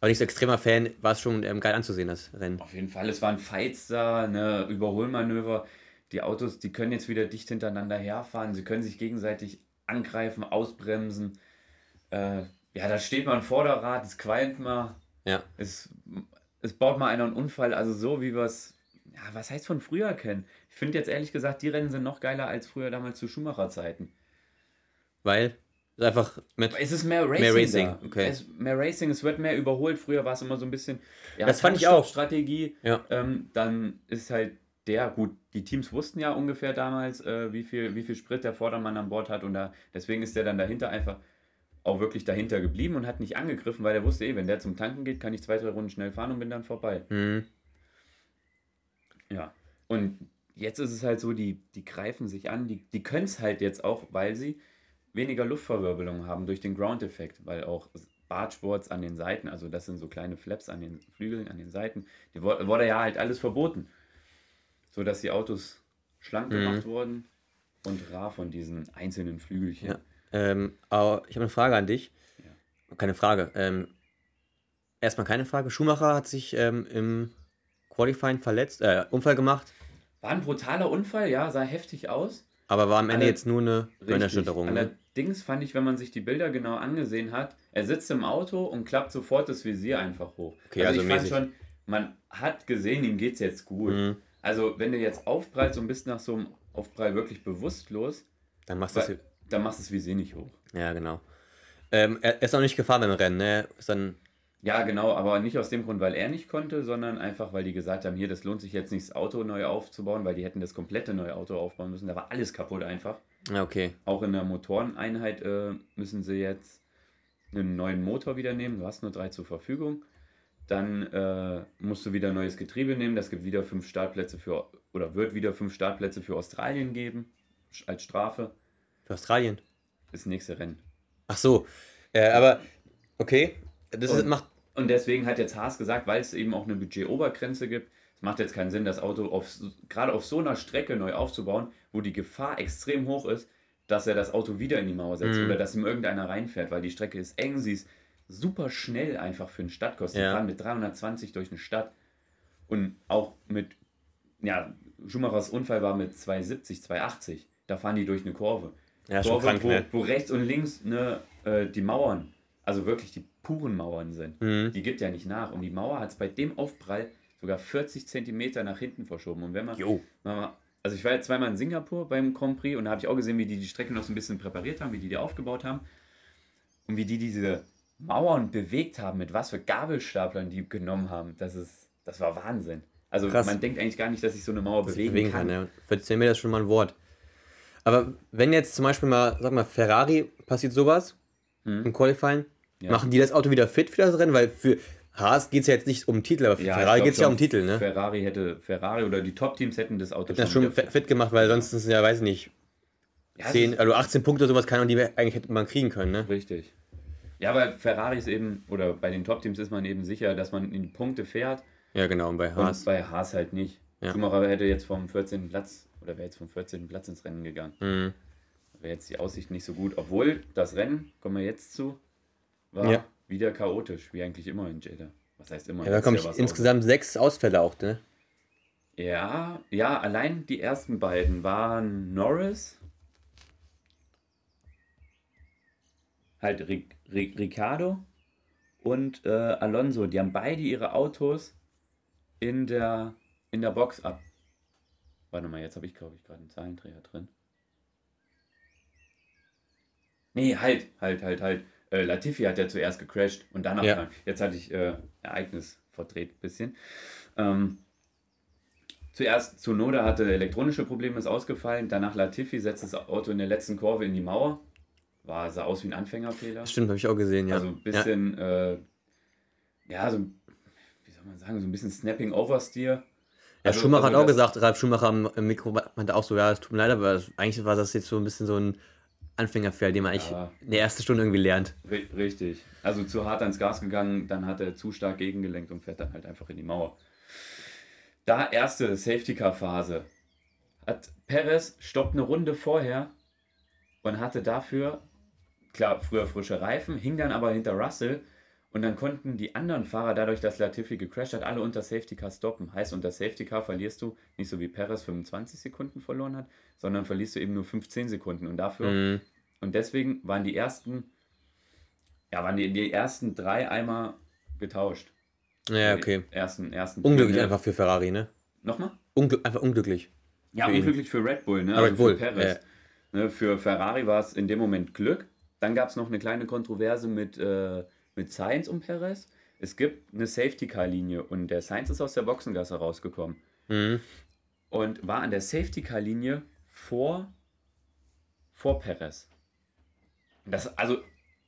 aber nicht so extremer Fan, war es schon ähm, geil anzusehen, das Rennen. Auf jeden Fall, es waren Fights da, ne, Überholmanöver. Die Autos, die können jetzt wieder dicht hintereinander herfahren. Sie können sich gegenseitig angreifen, ausbremsen. Äh, ja, da steht man Vorderrad, es qualmt mal. Ja. Es, es baut mal einer einen Unfall. Also so, wie wir es, ja, was heißt von früher kennen. Ich finde jetzt ehrlich gesagt, die Rennen sind noch geiler als früher damals zu Schumacher-Zeiten. Weil es einfach mit. Es ist mehr Racing. Mehr Racing, da. okay. Es, mehr Racing, es wird mehr überholt. Früher war es immer so ein bisschen. Ja, Das fand ich auch. Strategie. Ja. Ähm, dann ist halt der, gut, die Teams wussten ja ungefähr damals, äh, wie, viel, wie viel Sprit der Vordermann an Bord hat. Und da, deswegen ist der dann dahinter einfach auch wirklich dahinter geblieben und hat nicht angegriffen, weil er wusste eh, wenn der zum Tanken geht, kann ich zwei, drei Runden schnell fahren und bin dann vorbei. Hm, Ja. Und jetzt ist es halt so, die, die greifen sich an, die, die können es halt jetzt auch, weil sie weniger Luftverwirbelung haben durch den Ground-Effekt, weil auch Bartsports an den Seiten, also das sind so kleine Flaps an den Flügeln, an den Seiten, die wurde ja halt alles verboten. So dass die Autos schlank Mhm. gemacht wurden und rar von diesen einzelnen Flügelchen. Ja. Ähm, aber ich habe eine Frage an dich. Keine Frage. Ähm, erstmal keine Frage. Schumacher hat sich ähm, im Qualifying verletzt, äh, Unfall gemacht, War ein brutaler Unfall, ja, sah heftig aus. aber war am Ende Alle- jetzt nur eine. Gehirnerschütterung. Ne? Allerdings fand ich, wenn man sich die Bilder genau angesehen hat, er sitzt im Auto und klappt sofort das Visier einfach hoch. Okay, also ich fand mäßig. schon, man hat gesehen, ihm geht's jetzt gut. Mhm. Also, wenn du jetzt aufprallst und bist nach so einem Aufprall wirklich bewusstlos, Dann machst du das. Dann machst du es wie sinnig hoch. Ja, genau. Ähm, er ist noch nicht gefahren beim Rennen, ne? Ist dann. Ja, genau, aber nicht aus dem Grund, weil er nicht konnte, sondern einfach, weil die gesagt haben, hier, das lohnt sich jetzt nicht, das Auto neu aufzubauen, weil die hätten das komplette neue Auto aufbauen müssen. Da war alles kaputt einfach. Ja, okay. Auch in der Motoreneinheit äh, müssen sie jetzt einen neuen Motor wieder nehmen. Du hast nur drei zur Verfügung. Dann äh, musst du wieder neues Getriebe nehmen. Das gibt wieder fünf Startplätze für, oder wird wieder fünf Startplätze für Australien geben, als Strafe. Für Australien. Das nächste Rennen. Ach so. Äh, aber, okay. Das ist, Und- macht. Und deswegen hat jetzt Haas gesagt, weil es eben auch eine Budgetobergrenze gibt, es macht jetzt keinen Sinn, das Auto auf, gerade auf so einer Strecke neu aufzubauen, wo die Gefahr extrem hoch ist, dass er das Auto wieder in die Mauer setzt Mhm. oder dass ihm irgendeiner reinfährt, weil die Strecke ist eng, sie ist super schnell einfach für einen Stadtkurs. Die Ja. fahren mit 320 durch eine Stadt und auch mit, ja, Schumachers Unfall war mit 270, 280. Da fahren die durch eine Kurve. Ja, schon krank, wo, ne? wo rechts und links ne, äh, die Mauern, also wirklich die puren Mauern sind. Mhm. Die gibt ja nicht nach. Und die Mauer hat es bei dem Aufprall sogar 40 Zentimeter nach hinten verschoben. Und wenn man, Jo. wenn man also ich war jetzt zweimal in Singapur beim Grand Prix und da habe ich auch gesehen, wie die die Strecke noch so ein bisschen präpariert haben, wie die die aufgebaut haben und wie die diese Mauern bewegt haben, mit was für Gabelstaplern die genommen haben. Das ist, das war Wahnsinn. Also Krass. man denkt eigentlich gar nicht, dass sich so eine Mauer bewegen, bewegen kann. kann. Ja. 14 Meter ist schon mal ein Wort. Aber wenn jetzt zum Beispiel mal, sag mal, Ferrari passiert sowas im Qualifying, Mhm. Ja. machen die das Auto wieder fit für das Rennen? Weil für Haas geht es ja jetzt nicht um Titel, aber für Ja, Ferrari geht es ja schon, um Titel, ne? Ferrari hätte, Ferrari oder die Top-Teams hätten das Auto Das schon wieder fit, fit gemacht, weil sonst sind ja, weiß ich nicht, Ja, es 10, ist- also 18 Punkte oder sowas kann man die eigentlich hätte man kriegen können, ne? Richtig. Ja, weil Ferrari ist eben, oder bei den Top-Teams ist man eben sicher, dass man in die Punkte fährt Ja, genau, und bei und Haas. bei Haas halt nicht. Ja. Schumacher hätte jetzt vom 14. Platz, oder wäre jetzt vom 14. Platz ins Rennen gegangen. Mhm. Wäre jetzt die Aussicht nicht so gut. Obwohl das Rennen, kommen wir jetzt zu, war Ja. wieder chaotisch, wie eigentlich immer in Jeddah. Was heißt immer? Ja, da kommen was insgesamt sechs Ausfälle auch, ne? aus- Ja, ja, allein die ersten beiden waren Norris, halt Ric Ric Ricardo und äh, Alonso. Die haben beide ihre Autos in der, in der Box ab. Warte mal, jetzt habe ich, glaube ich, gerade einen Zahlendreher drin. Nee, halt, halt, halt, halt. Äh, Latifi hat ja zuerst gecrashed und danach Ja. kam. Jetzt hatte ich äh, Ereignis verdreht ein bisschen. Ähm, zuerst Tsunoda hatte elektronische Probleme, ist ausgefallen. Danach Latifi setzt das Auto in der letzten Kurve in die Mauer. War, sah aus wie ein Anfängerfehler. Stimmt, habe ich auch gesehen, ja. Also ein bisschen, äh, ja, so, wie soll man sagen, so ein bisschen Snapping Oversteer. Ja, Also- Schumacher also hat auch gesagt, Ralf Schumacher am, im Mikro meinte auch so, ja, es tut mir leid, aber eigentlich war das jetzt so ein bisschen so ein Anfängerfeld, den man eigentlich Ja. in der ersten Stunde irgendwie lernt. Ri- Richtig. Also zu hart ans Gas gegangen, dann hat er zu stark gegengelenkt und fährt dann halt einfach in die Mauer. Da erste Safety-Car-Phase hat Perez stoppt eine Runde vorher und hatte dafür, klar, früher frische Reifen, hing dann aber hinter Russell und dann konnten die anderen Fahrer, dadurch, dass Latifi gecrashed hat, alle unter Safety-Car stoppen. Heißt, unter Safety-Car verlierst du nicht so wie Perez 25 Sekunden verloren hat, sondern verlierst du eben nur 15 Sekunden und dafür Mhm. und deswegen waren die ersten, ja, waren die, die ersten drei einmal getauscht. Ja, okay. Die ersten, ersten Unglücklich vier, einfach für Ferrari, ne? Nochmal? Ungl einfach unglücklich. Ja, Für ihn. unglücklich für Red Bull, ne? Ah, Red Bull, für Perez. Ne, für Ferrari war es in dem Moment Glück. Dann gab es noch eine kleine Kontroverse mit, äh, mit Sainz und Perez. Es gibt eine Safety-Car-Linie und der Sainz ist aus der Boxengasse rausgekommen Mhm. und war an der Safety-Car-Linie vor, vor Perez. Das, also,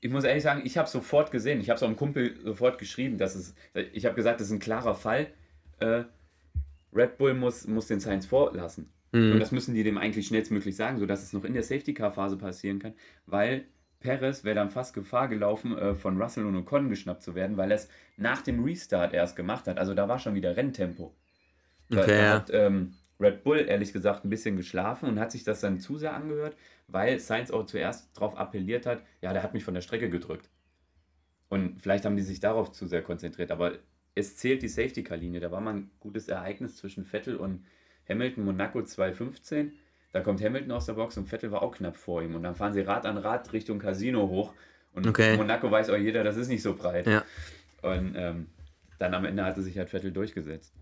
ich muss ehrlich sagen, ich habe sofort gesehen, ich habe es auch einem Kumpel sofort geschrieben, dass es, ich habe gesagt, das ist ein klarer Fall. Äh, Red Bull muss, muss den Sainz vorlassen. Und Mhm. das müssen die dem eigentlich schnellstmöglich sagen, sodass es noch in der Safety-Car-Phase passieren kann, weil Perez wäre dann fast Gefahr gelaufen, äh, von Russell und Ocon geschnappt zu werden, weil er es nach dem Restart erst gemacht hat. Also da war schon wieder Renntempo. Da, Okay, da hat ähm, Red Bull ehrlich gesagt ein bisschen geschlafen und hat sich das dann zu sehr angehört, weil Sainz auch zuerst darauf appelliert hat, ja, der hat mich von der Strecke gedrückt. Und vielleicht haben die sich darauf zu sehr konzentriert, aber es zählt die Safety-Car-Linie. Da war mal ein gutes Ereignis zwischen Vettel und Hamilton, Monaco 2.15. Da kommt Hamilton aus der Box und Vettel war auch knapp vor ihm. Und dann fahren sie Rad an Rad Richtung Casino hoch. Und Okay. Monaco weiß auch jeder, das ist nicht so breit. Ja. Und ähm, dann am Ende hatte sich halt Vettel durchgesetzt.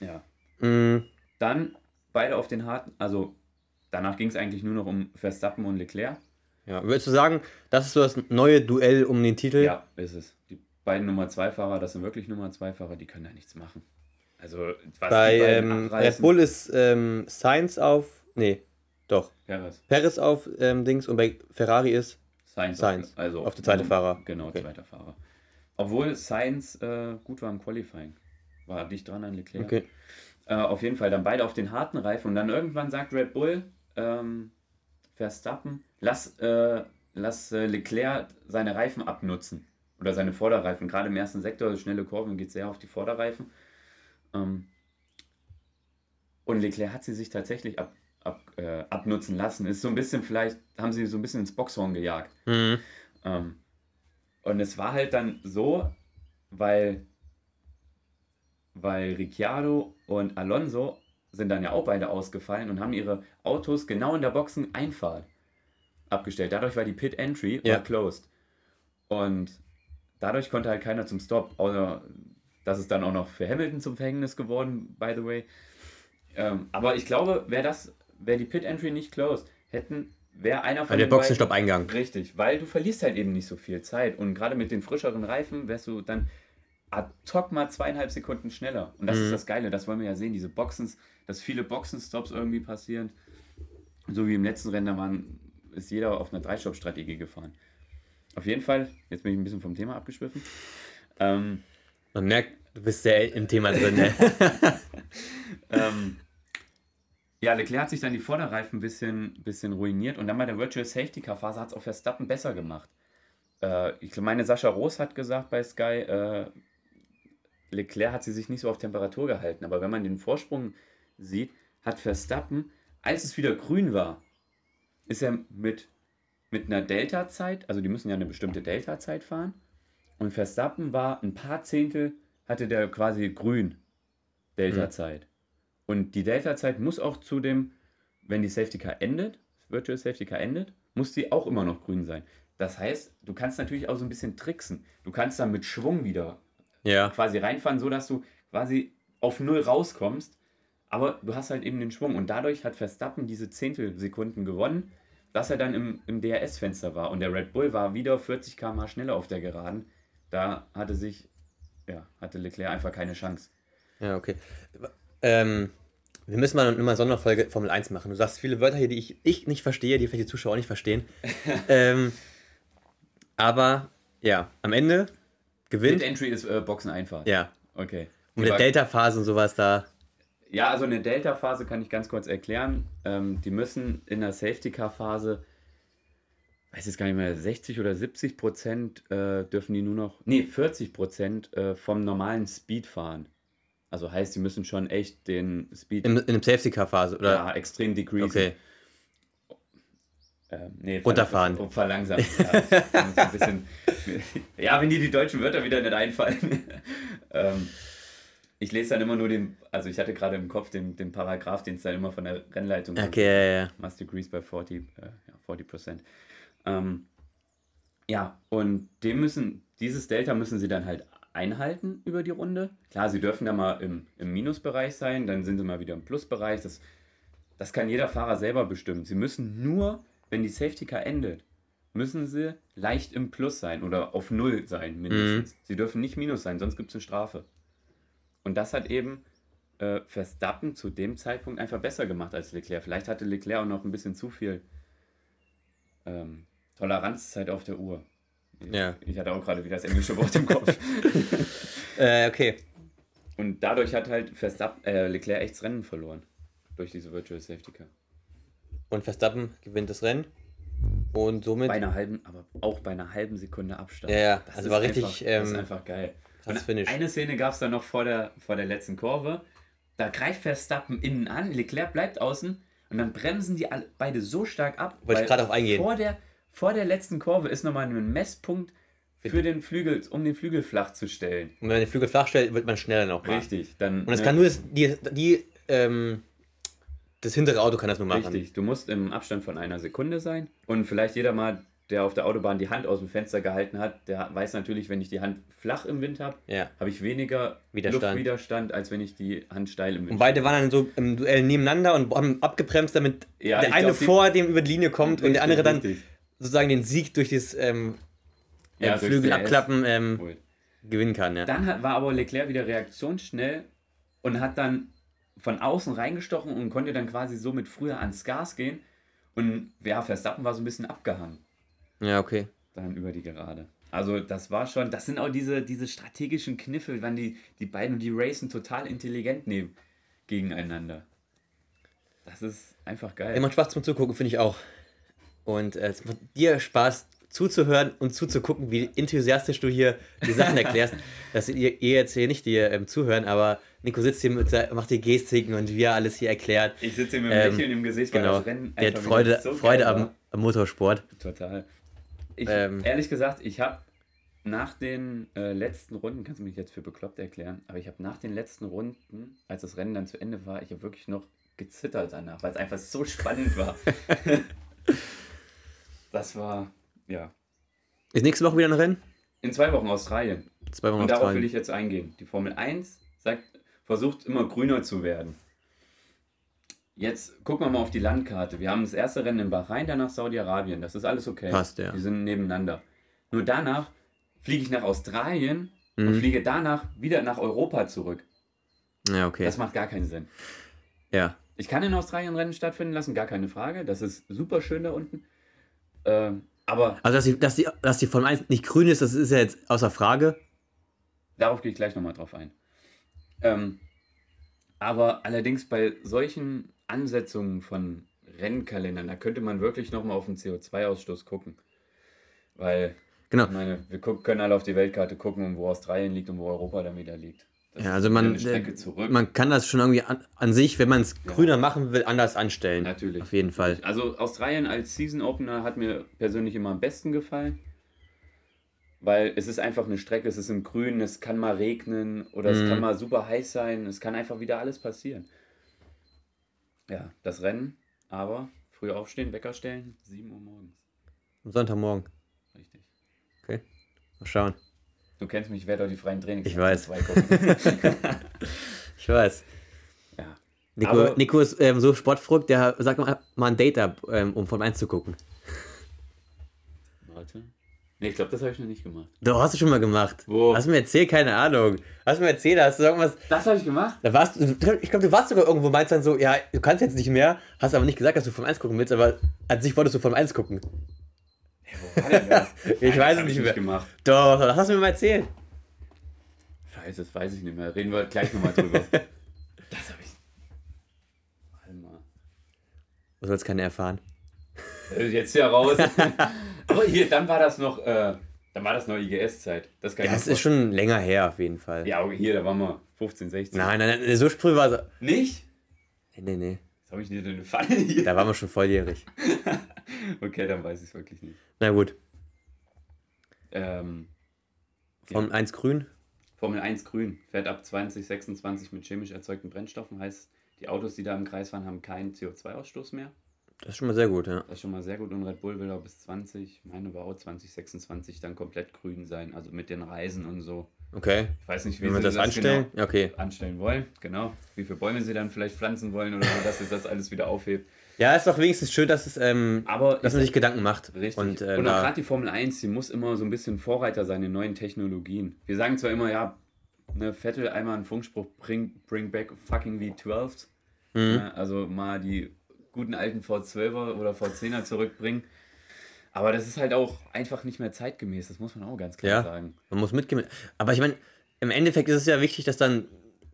Ja. Mhm. Dann beide auf den harten, also danach ging es eigentlich nur noch um Verstappen und Leclerc. Ja, würdest du sagen, das ist so das neue Duell um den Titel? Ja, ist es. Die beiden Nummer 2 Fahrer, das sind wirklich Nummer 2 Fahrer, die können da nichts machen. Also, was Bei ähm, Red Bull ist ähm, Sainz auf. Nee, doch. Perez, Perez auf ähm, Dings und bei Ferrari ist. Sainz, Sainz, Auf, also auf der zweite Fahrer. Genau, Okay. zweiter Fahrer. Obwohl Sainz äh, gut war im Qualifying. War dicht dran an Leclerc. Okay. Äh, auf jeden Fall dann beide auf den harten Reifen und dann irgendwann sagt Red Bull, ähm, Verstappen, lass, äh, lass äh, Leclerc seine Reifen abnutzen. Oder seine Vorderreifen. Gerade im ersten Sektor, schnelle Kurven, geht sehr auf die Vorderreifen. Ähm, und Leclerc hat sie sich tatsächlich ab, ab, äh, abnutzen lassen. Ist so ein bisschen vielleicht, haben sie so ein bisschen ins Boxhorn gejagt. Mhm. Ähm, und es war halt dann so, weil, weil Ricciardo und Alonso sind dann ja auch beide ausgefallen und haben ihre Autos genau in der Boxeneinfahrt abgestellt. Dadurch war die Pit Entry Ja. closed. Und dadurch konnte halt keiner zum Stop, außer das ist dann auch noch für Hamilton zum Verhängnis geworden, by the way. Ähm, aber ich glaube, wäre das, wäre die Pit Entry nicht closed, hätten, wäre einer von der den beiden- Boxenstopp-Eingang. Richtig, weil du verlierst halt eben nicht so viel Zeit. Und gerade mit den frischeren Reifen wärst du dann ad hoc mal zweieinhalb Sekunden schneller. Und das Mhm. ist das Geile, das wollen wir ja sehen, diese Boxens, dass viele Boxenstops irgendwie passieren. So wie im letzten Rennen, da waren, ist jeder auf einer Dreistopp-Strategie gefahren. Auf jeden Fall, jetzt bin ich ein bisschen vom Thema abgeschwiffen. Ähm, Man merkt, du bist sehr im Thema drin. Ne? ähm, ja, Leclerc hat sich dann die Vorderreifen ein bisschen, bisschen ruiniert und dann bei der Virtual Safety Car Phase hat es auch Verstappen besser gemacht. Äh, ich meine, Sascha Roos hat gesagt bei Sky, äh, Leclerc hat sie sich nicht so auf Temperatur gehalten, aber wenn man den Vorsprung sieht, hat Verstappen, als es wieder grün war, ist er mit, mit einer Delta-Zeit, also die müssen ja eine bestimmte Delta-Zeit fahren, und Verstappen war ein paar Zehntel, hatte der quasi grün Delta-Zeit. Und die Delta-Zeit muss auch zu dem, wenn die Safety Car endet, Virtual Safety Car endet, muss die auch immer noch grün sein. Das heißt, du kannst natürlich auch so ein bisschen tricksen. Du kannst dann mit Schwung wieder ja. quasi reinfahren, so dass du quasi auf Null rauskommst. Aber du hast halt eben den Schwung. Und dadurch hat Verstappen diese Zehntelsekunden gewonnen, dass er dann im, im DRS-Fenster war. Und der Red Bull war wieder 40 km schneller auf der Geraden. Da hatte sich, ja, hatte Leclerc einfach keine Chance. Ja, okay. Ähm, wir müssen mal eine Sonderfolge Formel 1 machen. Du sagst viele Wörter hier, die ich, ich nicht verstehe, die vielleicht die Zuschauer auch nicht verstehen. ähm, aber ja, am Ende gewinnt. Entry ist äh, Boxeneinfahrt. Ja. Okay. Und mit der Aber- Delta-Phase und sowas da. Ja, also eine Delta-Phase kann ich ganz kurz erklären. Ähm, die müssen in der Safety-Car-Phase, weiß jetzt gar nicht mehr, 60 oder 70 Prozent äh, dürfen die nur noch, nee, 40 Prozent äh, vom normalen Speed fahren. Also heißt, die müssen schon echt den Speed In, in einem Safety-Car-Phase, oder? ja, extrem decreasen. Okay. Ähm, nee, Runterfahren. ver- Verlangsamen. Ja, ja, wenn dir die deutschen Wörter wieder nicht einfallen. ähm, ich lese dann immer nur den, also ich hatte gerade im Kopf den, den Paragraph, den es dann immer von der Rennleitung gibt. Okay, ja, ja. Must decrease by 40, äh, ja, 40 Prozent. Ähm, ja, und dem müssen, dieses Delta müssen sie dann halt einhalten über die Runde. Klar, sie dürfen da mal im, im Minusbereich sein, dann sind sie mal wieder im Plusbereich. Das, das kann jeder Fahrer selber bestimmen. Sie müssen nur, wenn die Safety Car endet, müssen sie leicht im Plus sein oder auf Null sein mindestens. Sie dürfen nicht Minus sein, sonst gibt es eine Strafe. Und das hat eben äh, Verstappen zu dem Zeitpunkt einfach besser gemacht als Leclerc. Vielleicht hatte Leclerc auch noch ein bisschen zu viel ähm, Toleranzzeit auf der Uhr. Ja. Ich hatte auch gerade wieder das englische Wort im Kopf. Äh, okay. Und dadurch hat halt Verstappen, äh, Leclerc echt das Rennen verloren. Durch diese Virtual Safety Car. Und Verstappen gewinnt das Rennen. Und somit. Bei einer halben, aber auch bei einer halben Sekunde Abstand. Ja, ja. Das Also ist war richtig, Einfach, das ähm, ist einfach geil. krasses Und Finish. Eine Szene gab es dann noch vor der, vor der letzten Kurve. Da greift Verstappen innen an, Leclerc bleibt außen und dann bremsen die alle, beide so stark ab. Wollte ich gerade auf eingehen. Vor der, vor der letzten Kurve ist nochmal ein Messpunkt für den Flügel, um den Flügel flach zu stellen. Und wenn man den Flügel flach stellt, wird man schneller noch mal. Richtig. Dann, Und es ne, kann nur das, die, die, ähm, das hintere Auto kann das nur machen. Richtig. Du musst im Abstand von einer Sekunde sein und vielleicht jeder mal der auf der Autobahn die Hand aus dem Fenster gehalten hat, der weiß natürlich, wenn ich die Hand flach im Wind habe, Ja. habe ich weniger Widerstand. Luftwiderstand, als wenn ich die Hand steil im Wind Und beide waren dann so im Duell nebeneinander und haben abgebremst, damit Ja, der eine glaub, vor dem über die Linie kommt und der andere dann Richtig. Sozusagen den Sieg durch das ähm, Ja, durchs Flügel abklappen ähm, gewinnen kann. Ja. Dann hat, war aber Leclerc wieder reaktionsschnell und hat dann von außen reingestochen und konnte dann quasi somit früher ans Gas gehen. Und ja, Verstappen war so ein bisschen abgehangen. ja, okay. dann über die Gerade. Also das war schon, das sind auch diese, diese strategischen Kniffe, wann die, die beiden und die racen total intelligent neben, gegeneinander. Das ist einfach geil. Ey, macht Spaß zum Zugucken, finde ich auch. Und äh, es macht dir Spaß zuzuhören und zuzugucken, wie enthusiastisch du hier die Sachen erklärst. dass ihr, ihr jetzt hier nicht die ähm, zuhören, aber Nico sitzt hier mit, macht die Gestiken und wie er alles hier erklärt. ich sitze hier mit einem Ähm, Lächeln im Gesicht, weil Genau. das Rennen Der hat einfach Freude, so Freude am, am Motorsport. Total. Ich, Ähm. ehrlich gesagt, ich habe nach den äh, letzten Runden, kannst du mich jetzt für bekloppt erklären, aber ich habe nach den letzten Runden, als das Rennen dann zu Ende war, ich habe wirklich noch gezittert danach, weil es einfach so spannend war. das war, ja. Ist nächste Woche wieder ein Rennen? In zwei Wochen Australien. Zwei Wochen Und darauf will Australien. ich jetzt eingehen. Die Formel 1 sagt, versucht immer grüner zu werden. Jetzt gucken wir mal auf die Landkarte. Wir haben das erste Rennen in Bahrain, danach Saudi-Arabien. Das ist alles okay. Passt, ja. Die sind nebeneinander. Nur danach fliege ich nach Australien und Mhm. fliege danach wieder nach Europa zurück. Ja, okay. Das macht gar keinen Sinn. ja. Ich kann in Australien Rennen stattfinden lassen, gar keine Frage. Das ist super schön da unten. Ähm, aber Also, dass die, dass, die, dass die Formel 1 nicht grün ist, das ist ja jetzt außer Frage. Darauf gehe ich gleich nochmal drauf ein. Ähm, aber allerdings bei solchen Ansetzungen von Rennkalendern, da könnte man wirklich nochmal auf den CO2-Ausstoß gucken. Weil, Genau. ich meine, wir guck, können alle auf die Weltkarte gucken, wo Australien liegt und wo Europa dann wieder liegt. Ja, also man, zurück. man kann das schon irgendwie an, an sich, wenn man es Ja. grüner machen will, anders anstellen. Natürlich. Auf jeden Fall. Also Australien als Season Opener hat mir persönlich immer am besten gefallen. Weil es ist einfach eine Strecke, es ist im Grün, es kann mal regnen oder es Mhm. kann mal super heiß sein, es kann einfach wieder alles passieren. Ja, das Rennen, aber früh aufstehen, Wecker stellen, 7 Uhr morgens. Am Sonntagmorgen. Richtig. Mal schauen. Du kennst mich, ich werde auch die freien Trainings Ich weiß. Ich weiß. ja. Nico, Aber- Nico ist ähm, so sportverrückt, der sagt mal, mal ein Date ab, ähm, um Formel 1 zu gucken. Warte. Nee, ich glaube, das habe ich noch nicht gemacht. Doch, hast du schon mal gemacht. Wo? Hast du mir erzählt? Keine Ahnung. Hast du mir erzählt, hast du irgendwas. Das habe ich gemacht? Da warst du, ich glaube, du warst sogar irgendwo, meinst dann so, ja, du kannst jetzt nicht mehr, hast aber nicht gesagt, dass du Formel 1 gucken willst, aber an sich wolltest du Formel 1 gucken. Das? Ich weiß es nicht ich mehr. gemacht. Doch, das hast du mir mal erzählt. Scheiße, das weiß ich nicht mehr. Reden wir gleich nochmal drüber. das habe ich. Warte mal. Du sollst keine erfahren. Äh, Jetzt hier raus. Aber hier, dann war das noch, äh, dann war das noch IGS-Zeit. Das Ja, es ist schon länger her, auf jeden Fall. Ja, aber hier, da waren wir 15, 16. Nein, nein, nein, so sprüh war es. Nicht? Nee, nee, nee. Was habe ich dir denn eine Pfanne hier? Da waren wir schon volljährig. Okay, dann weiß ich es wirklich nicht. Na gut. Ähm, Formel 1 grün. Formel 1 grün fährt ab 2026 mit chemisch erzeugten Brennstoffen. Heißt, die Autos, die da im Kreis fahren, haben keinen CO2-Ausstoß mehr. Das ist schon mal sehr gut, ja. Das ist schon mal sehr gut. Und Red Bull will auch bis 20, meine war auch 2026 dann komplett grün sein. Also mit den Reisen und so. Okay. Ich weiß nicht, wie Wenn sie das anstellen? genau Ja, okay. anstellen wollen. Genau. Wie viele Bäume sie dann vielleicht pflanzen wollen oder so, dass es das alles wieder aufhebt. Ja, ist doch wenigstens schön, dass es, ähm, Aber dass man sich Gedanken macht. Richtig. Und, äh, Und auch gerade die Formel 1, die muss immer so ein bisschen Vorreiter sein in neuen Technologien. Wir sagen zwar immer, ja, ne, Vettel einmal einen Funkspruch, bring, bring back fucking V12. Mhm. Ne, also mal die guten alten V12er oder V10er zurückbringen. Aber das ist halt auch einfach nicht mehr zeitgemäß, das muss man auch ganz klar Ja. sagen. man muss mitgehen. Aber ich meine, im Endeffekt ist es ja wichtig, dass dann,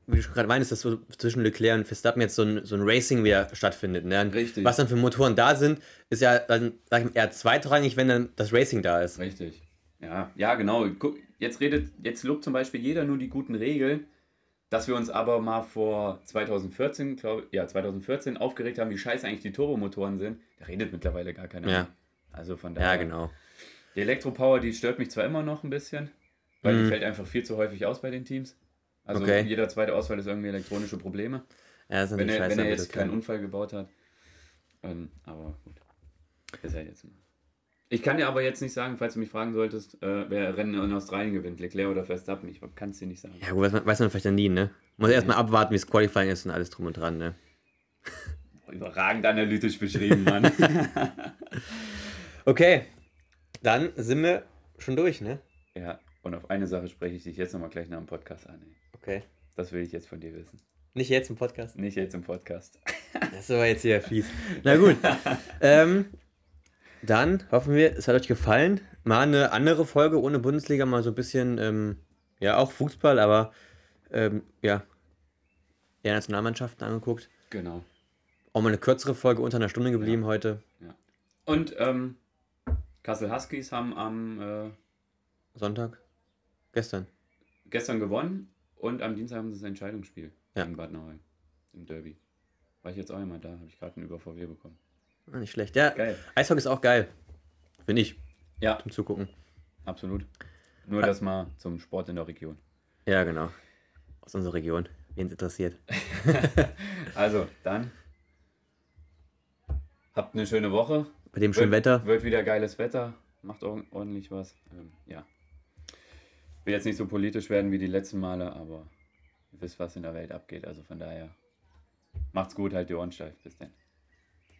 wie du schon gerade meinst, dass so zwischen Leclerc und Verstappen jetzt so ein, so ein Racing wieder stattfindet. Ne? Richtig. Was dann für Motoren da sind, ist ja dann sag ich mal, eher zweitrangig, wenn dann das Racing da ist. Richtig. Ja, ja, genau. Jetzt redet, jetzt lobt zum Beispiel jeder nur die guten Regeln, dass wir uns aber mal vor 2014, glaube ja, 2014 aufgeregt haben, wie scheiße eigentlich die Turbomotoren sind. Da redet mittlerweile gar keiner Ja. mehr. Also von daher. Ja, genau. Die Elektropower, die stört mich zwar immer noch ein bisschen, weil Mhm. die fällt einfach viel zu häufig aus bei den Teams. Also Okay. jeder zweite Ausfall ist irgendwie elektronische Probleme. Ja, Wenn er, scheiße. wenn er jetzt keinen kann- Unfall gebaut hat. Ähm, aber gut. Ist er jetzt mal. Ich kann dir aber jetzt nicht sagen, falls du mich fragen solltest, äh, wer Rennen in Australien gewinnt, Leclerc oder Verstappen. Ich kann es dir nicht sagen. Ja, gut, weiß man, weiß man vielleicht dann nie, ne? Muss erstmal abwarten, wie das Qualifying ist und alles drum und dran, ne? Überragend analytisch beschrieben, Mann. Okay, dann sind wir schon durch, ne? ja, und auf eine Sache spreche ich dich jetzt nochmal gleich nach dem Podcast an. Ey. Okay. Das will ich jetzt von dir wissen. Nicht jetzt im Podcast. Nicht jetzt im Podcast. Das ist aber jetzt hier fies. Na gut. ähm, dann hoffen wir, es hat euch gefallen. Mal eine andere Folge ohne Bundesliga, mal so ein bisschen, ähm, ja, auch Fußball, aber ähm, ja, eher Nationalmannschaften angeguckt. Genau. Auch mal eine kürzere Folge unter einer Stunde geblieben heute. Und ähm, Kassel Huskies haben am äh, Sonntag. Gestern. gestern gewonnen und am Dienstag haben sie das Entscheidungsspiel Ja. gegen Bad Nauheim im Derby. War ich jetzt auch einmal da, habe ich gerade einen über VW bekommen. Ah, nicht schlecht. Ja, Geil. Eishockey ist auch geil. Finde ich. Ja, Zum Zugucken. absolut. Nur das mal zum Sport in der Region. Ja, genau. Aus unserer Region. Wen es interessiert. Also, dann habt eine schöne Woche. Bei dem schönen wird, Wetter. Wird wieder geiles Wetter. Macht or- ordentlich was. Ähm, ja. Will jetzt nicht so politisch werden wie die letzten Male, aber ihr wisst, was in der Welt abgeht. Also von daher macht's gut, halt die Ohren steif. Bis dann.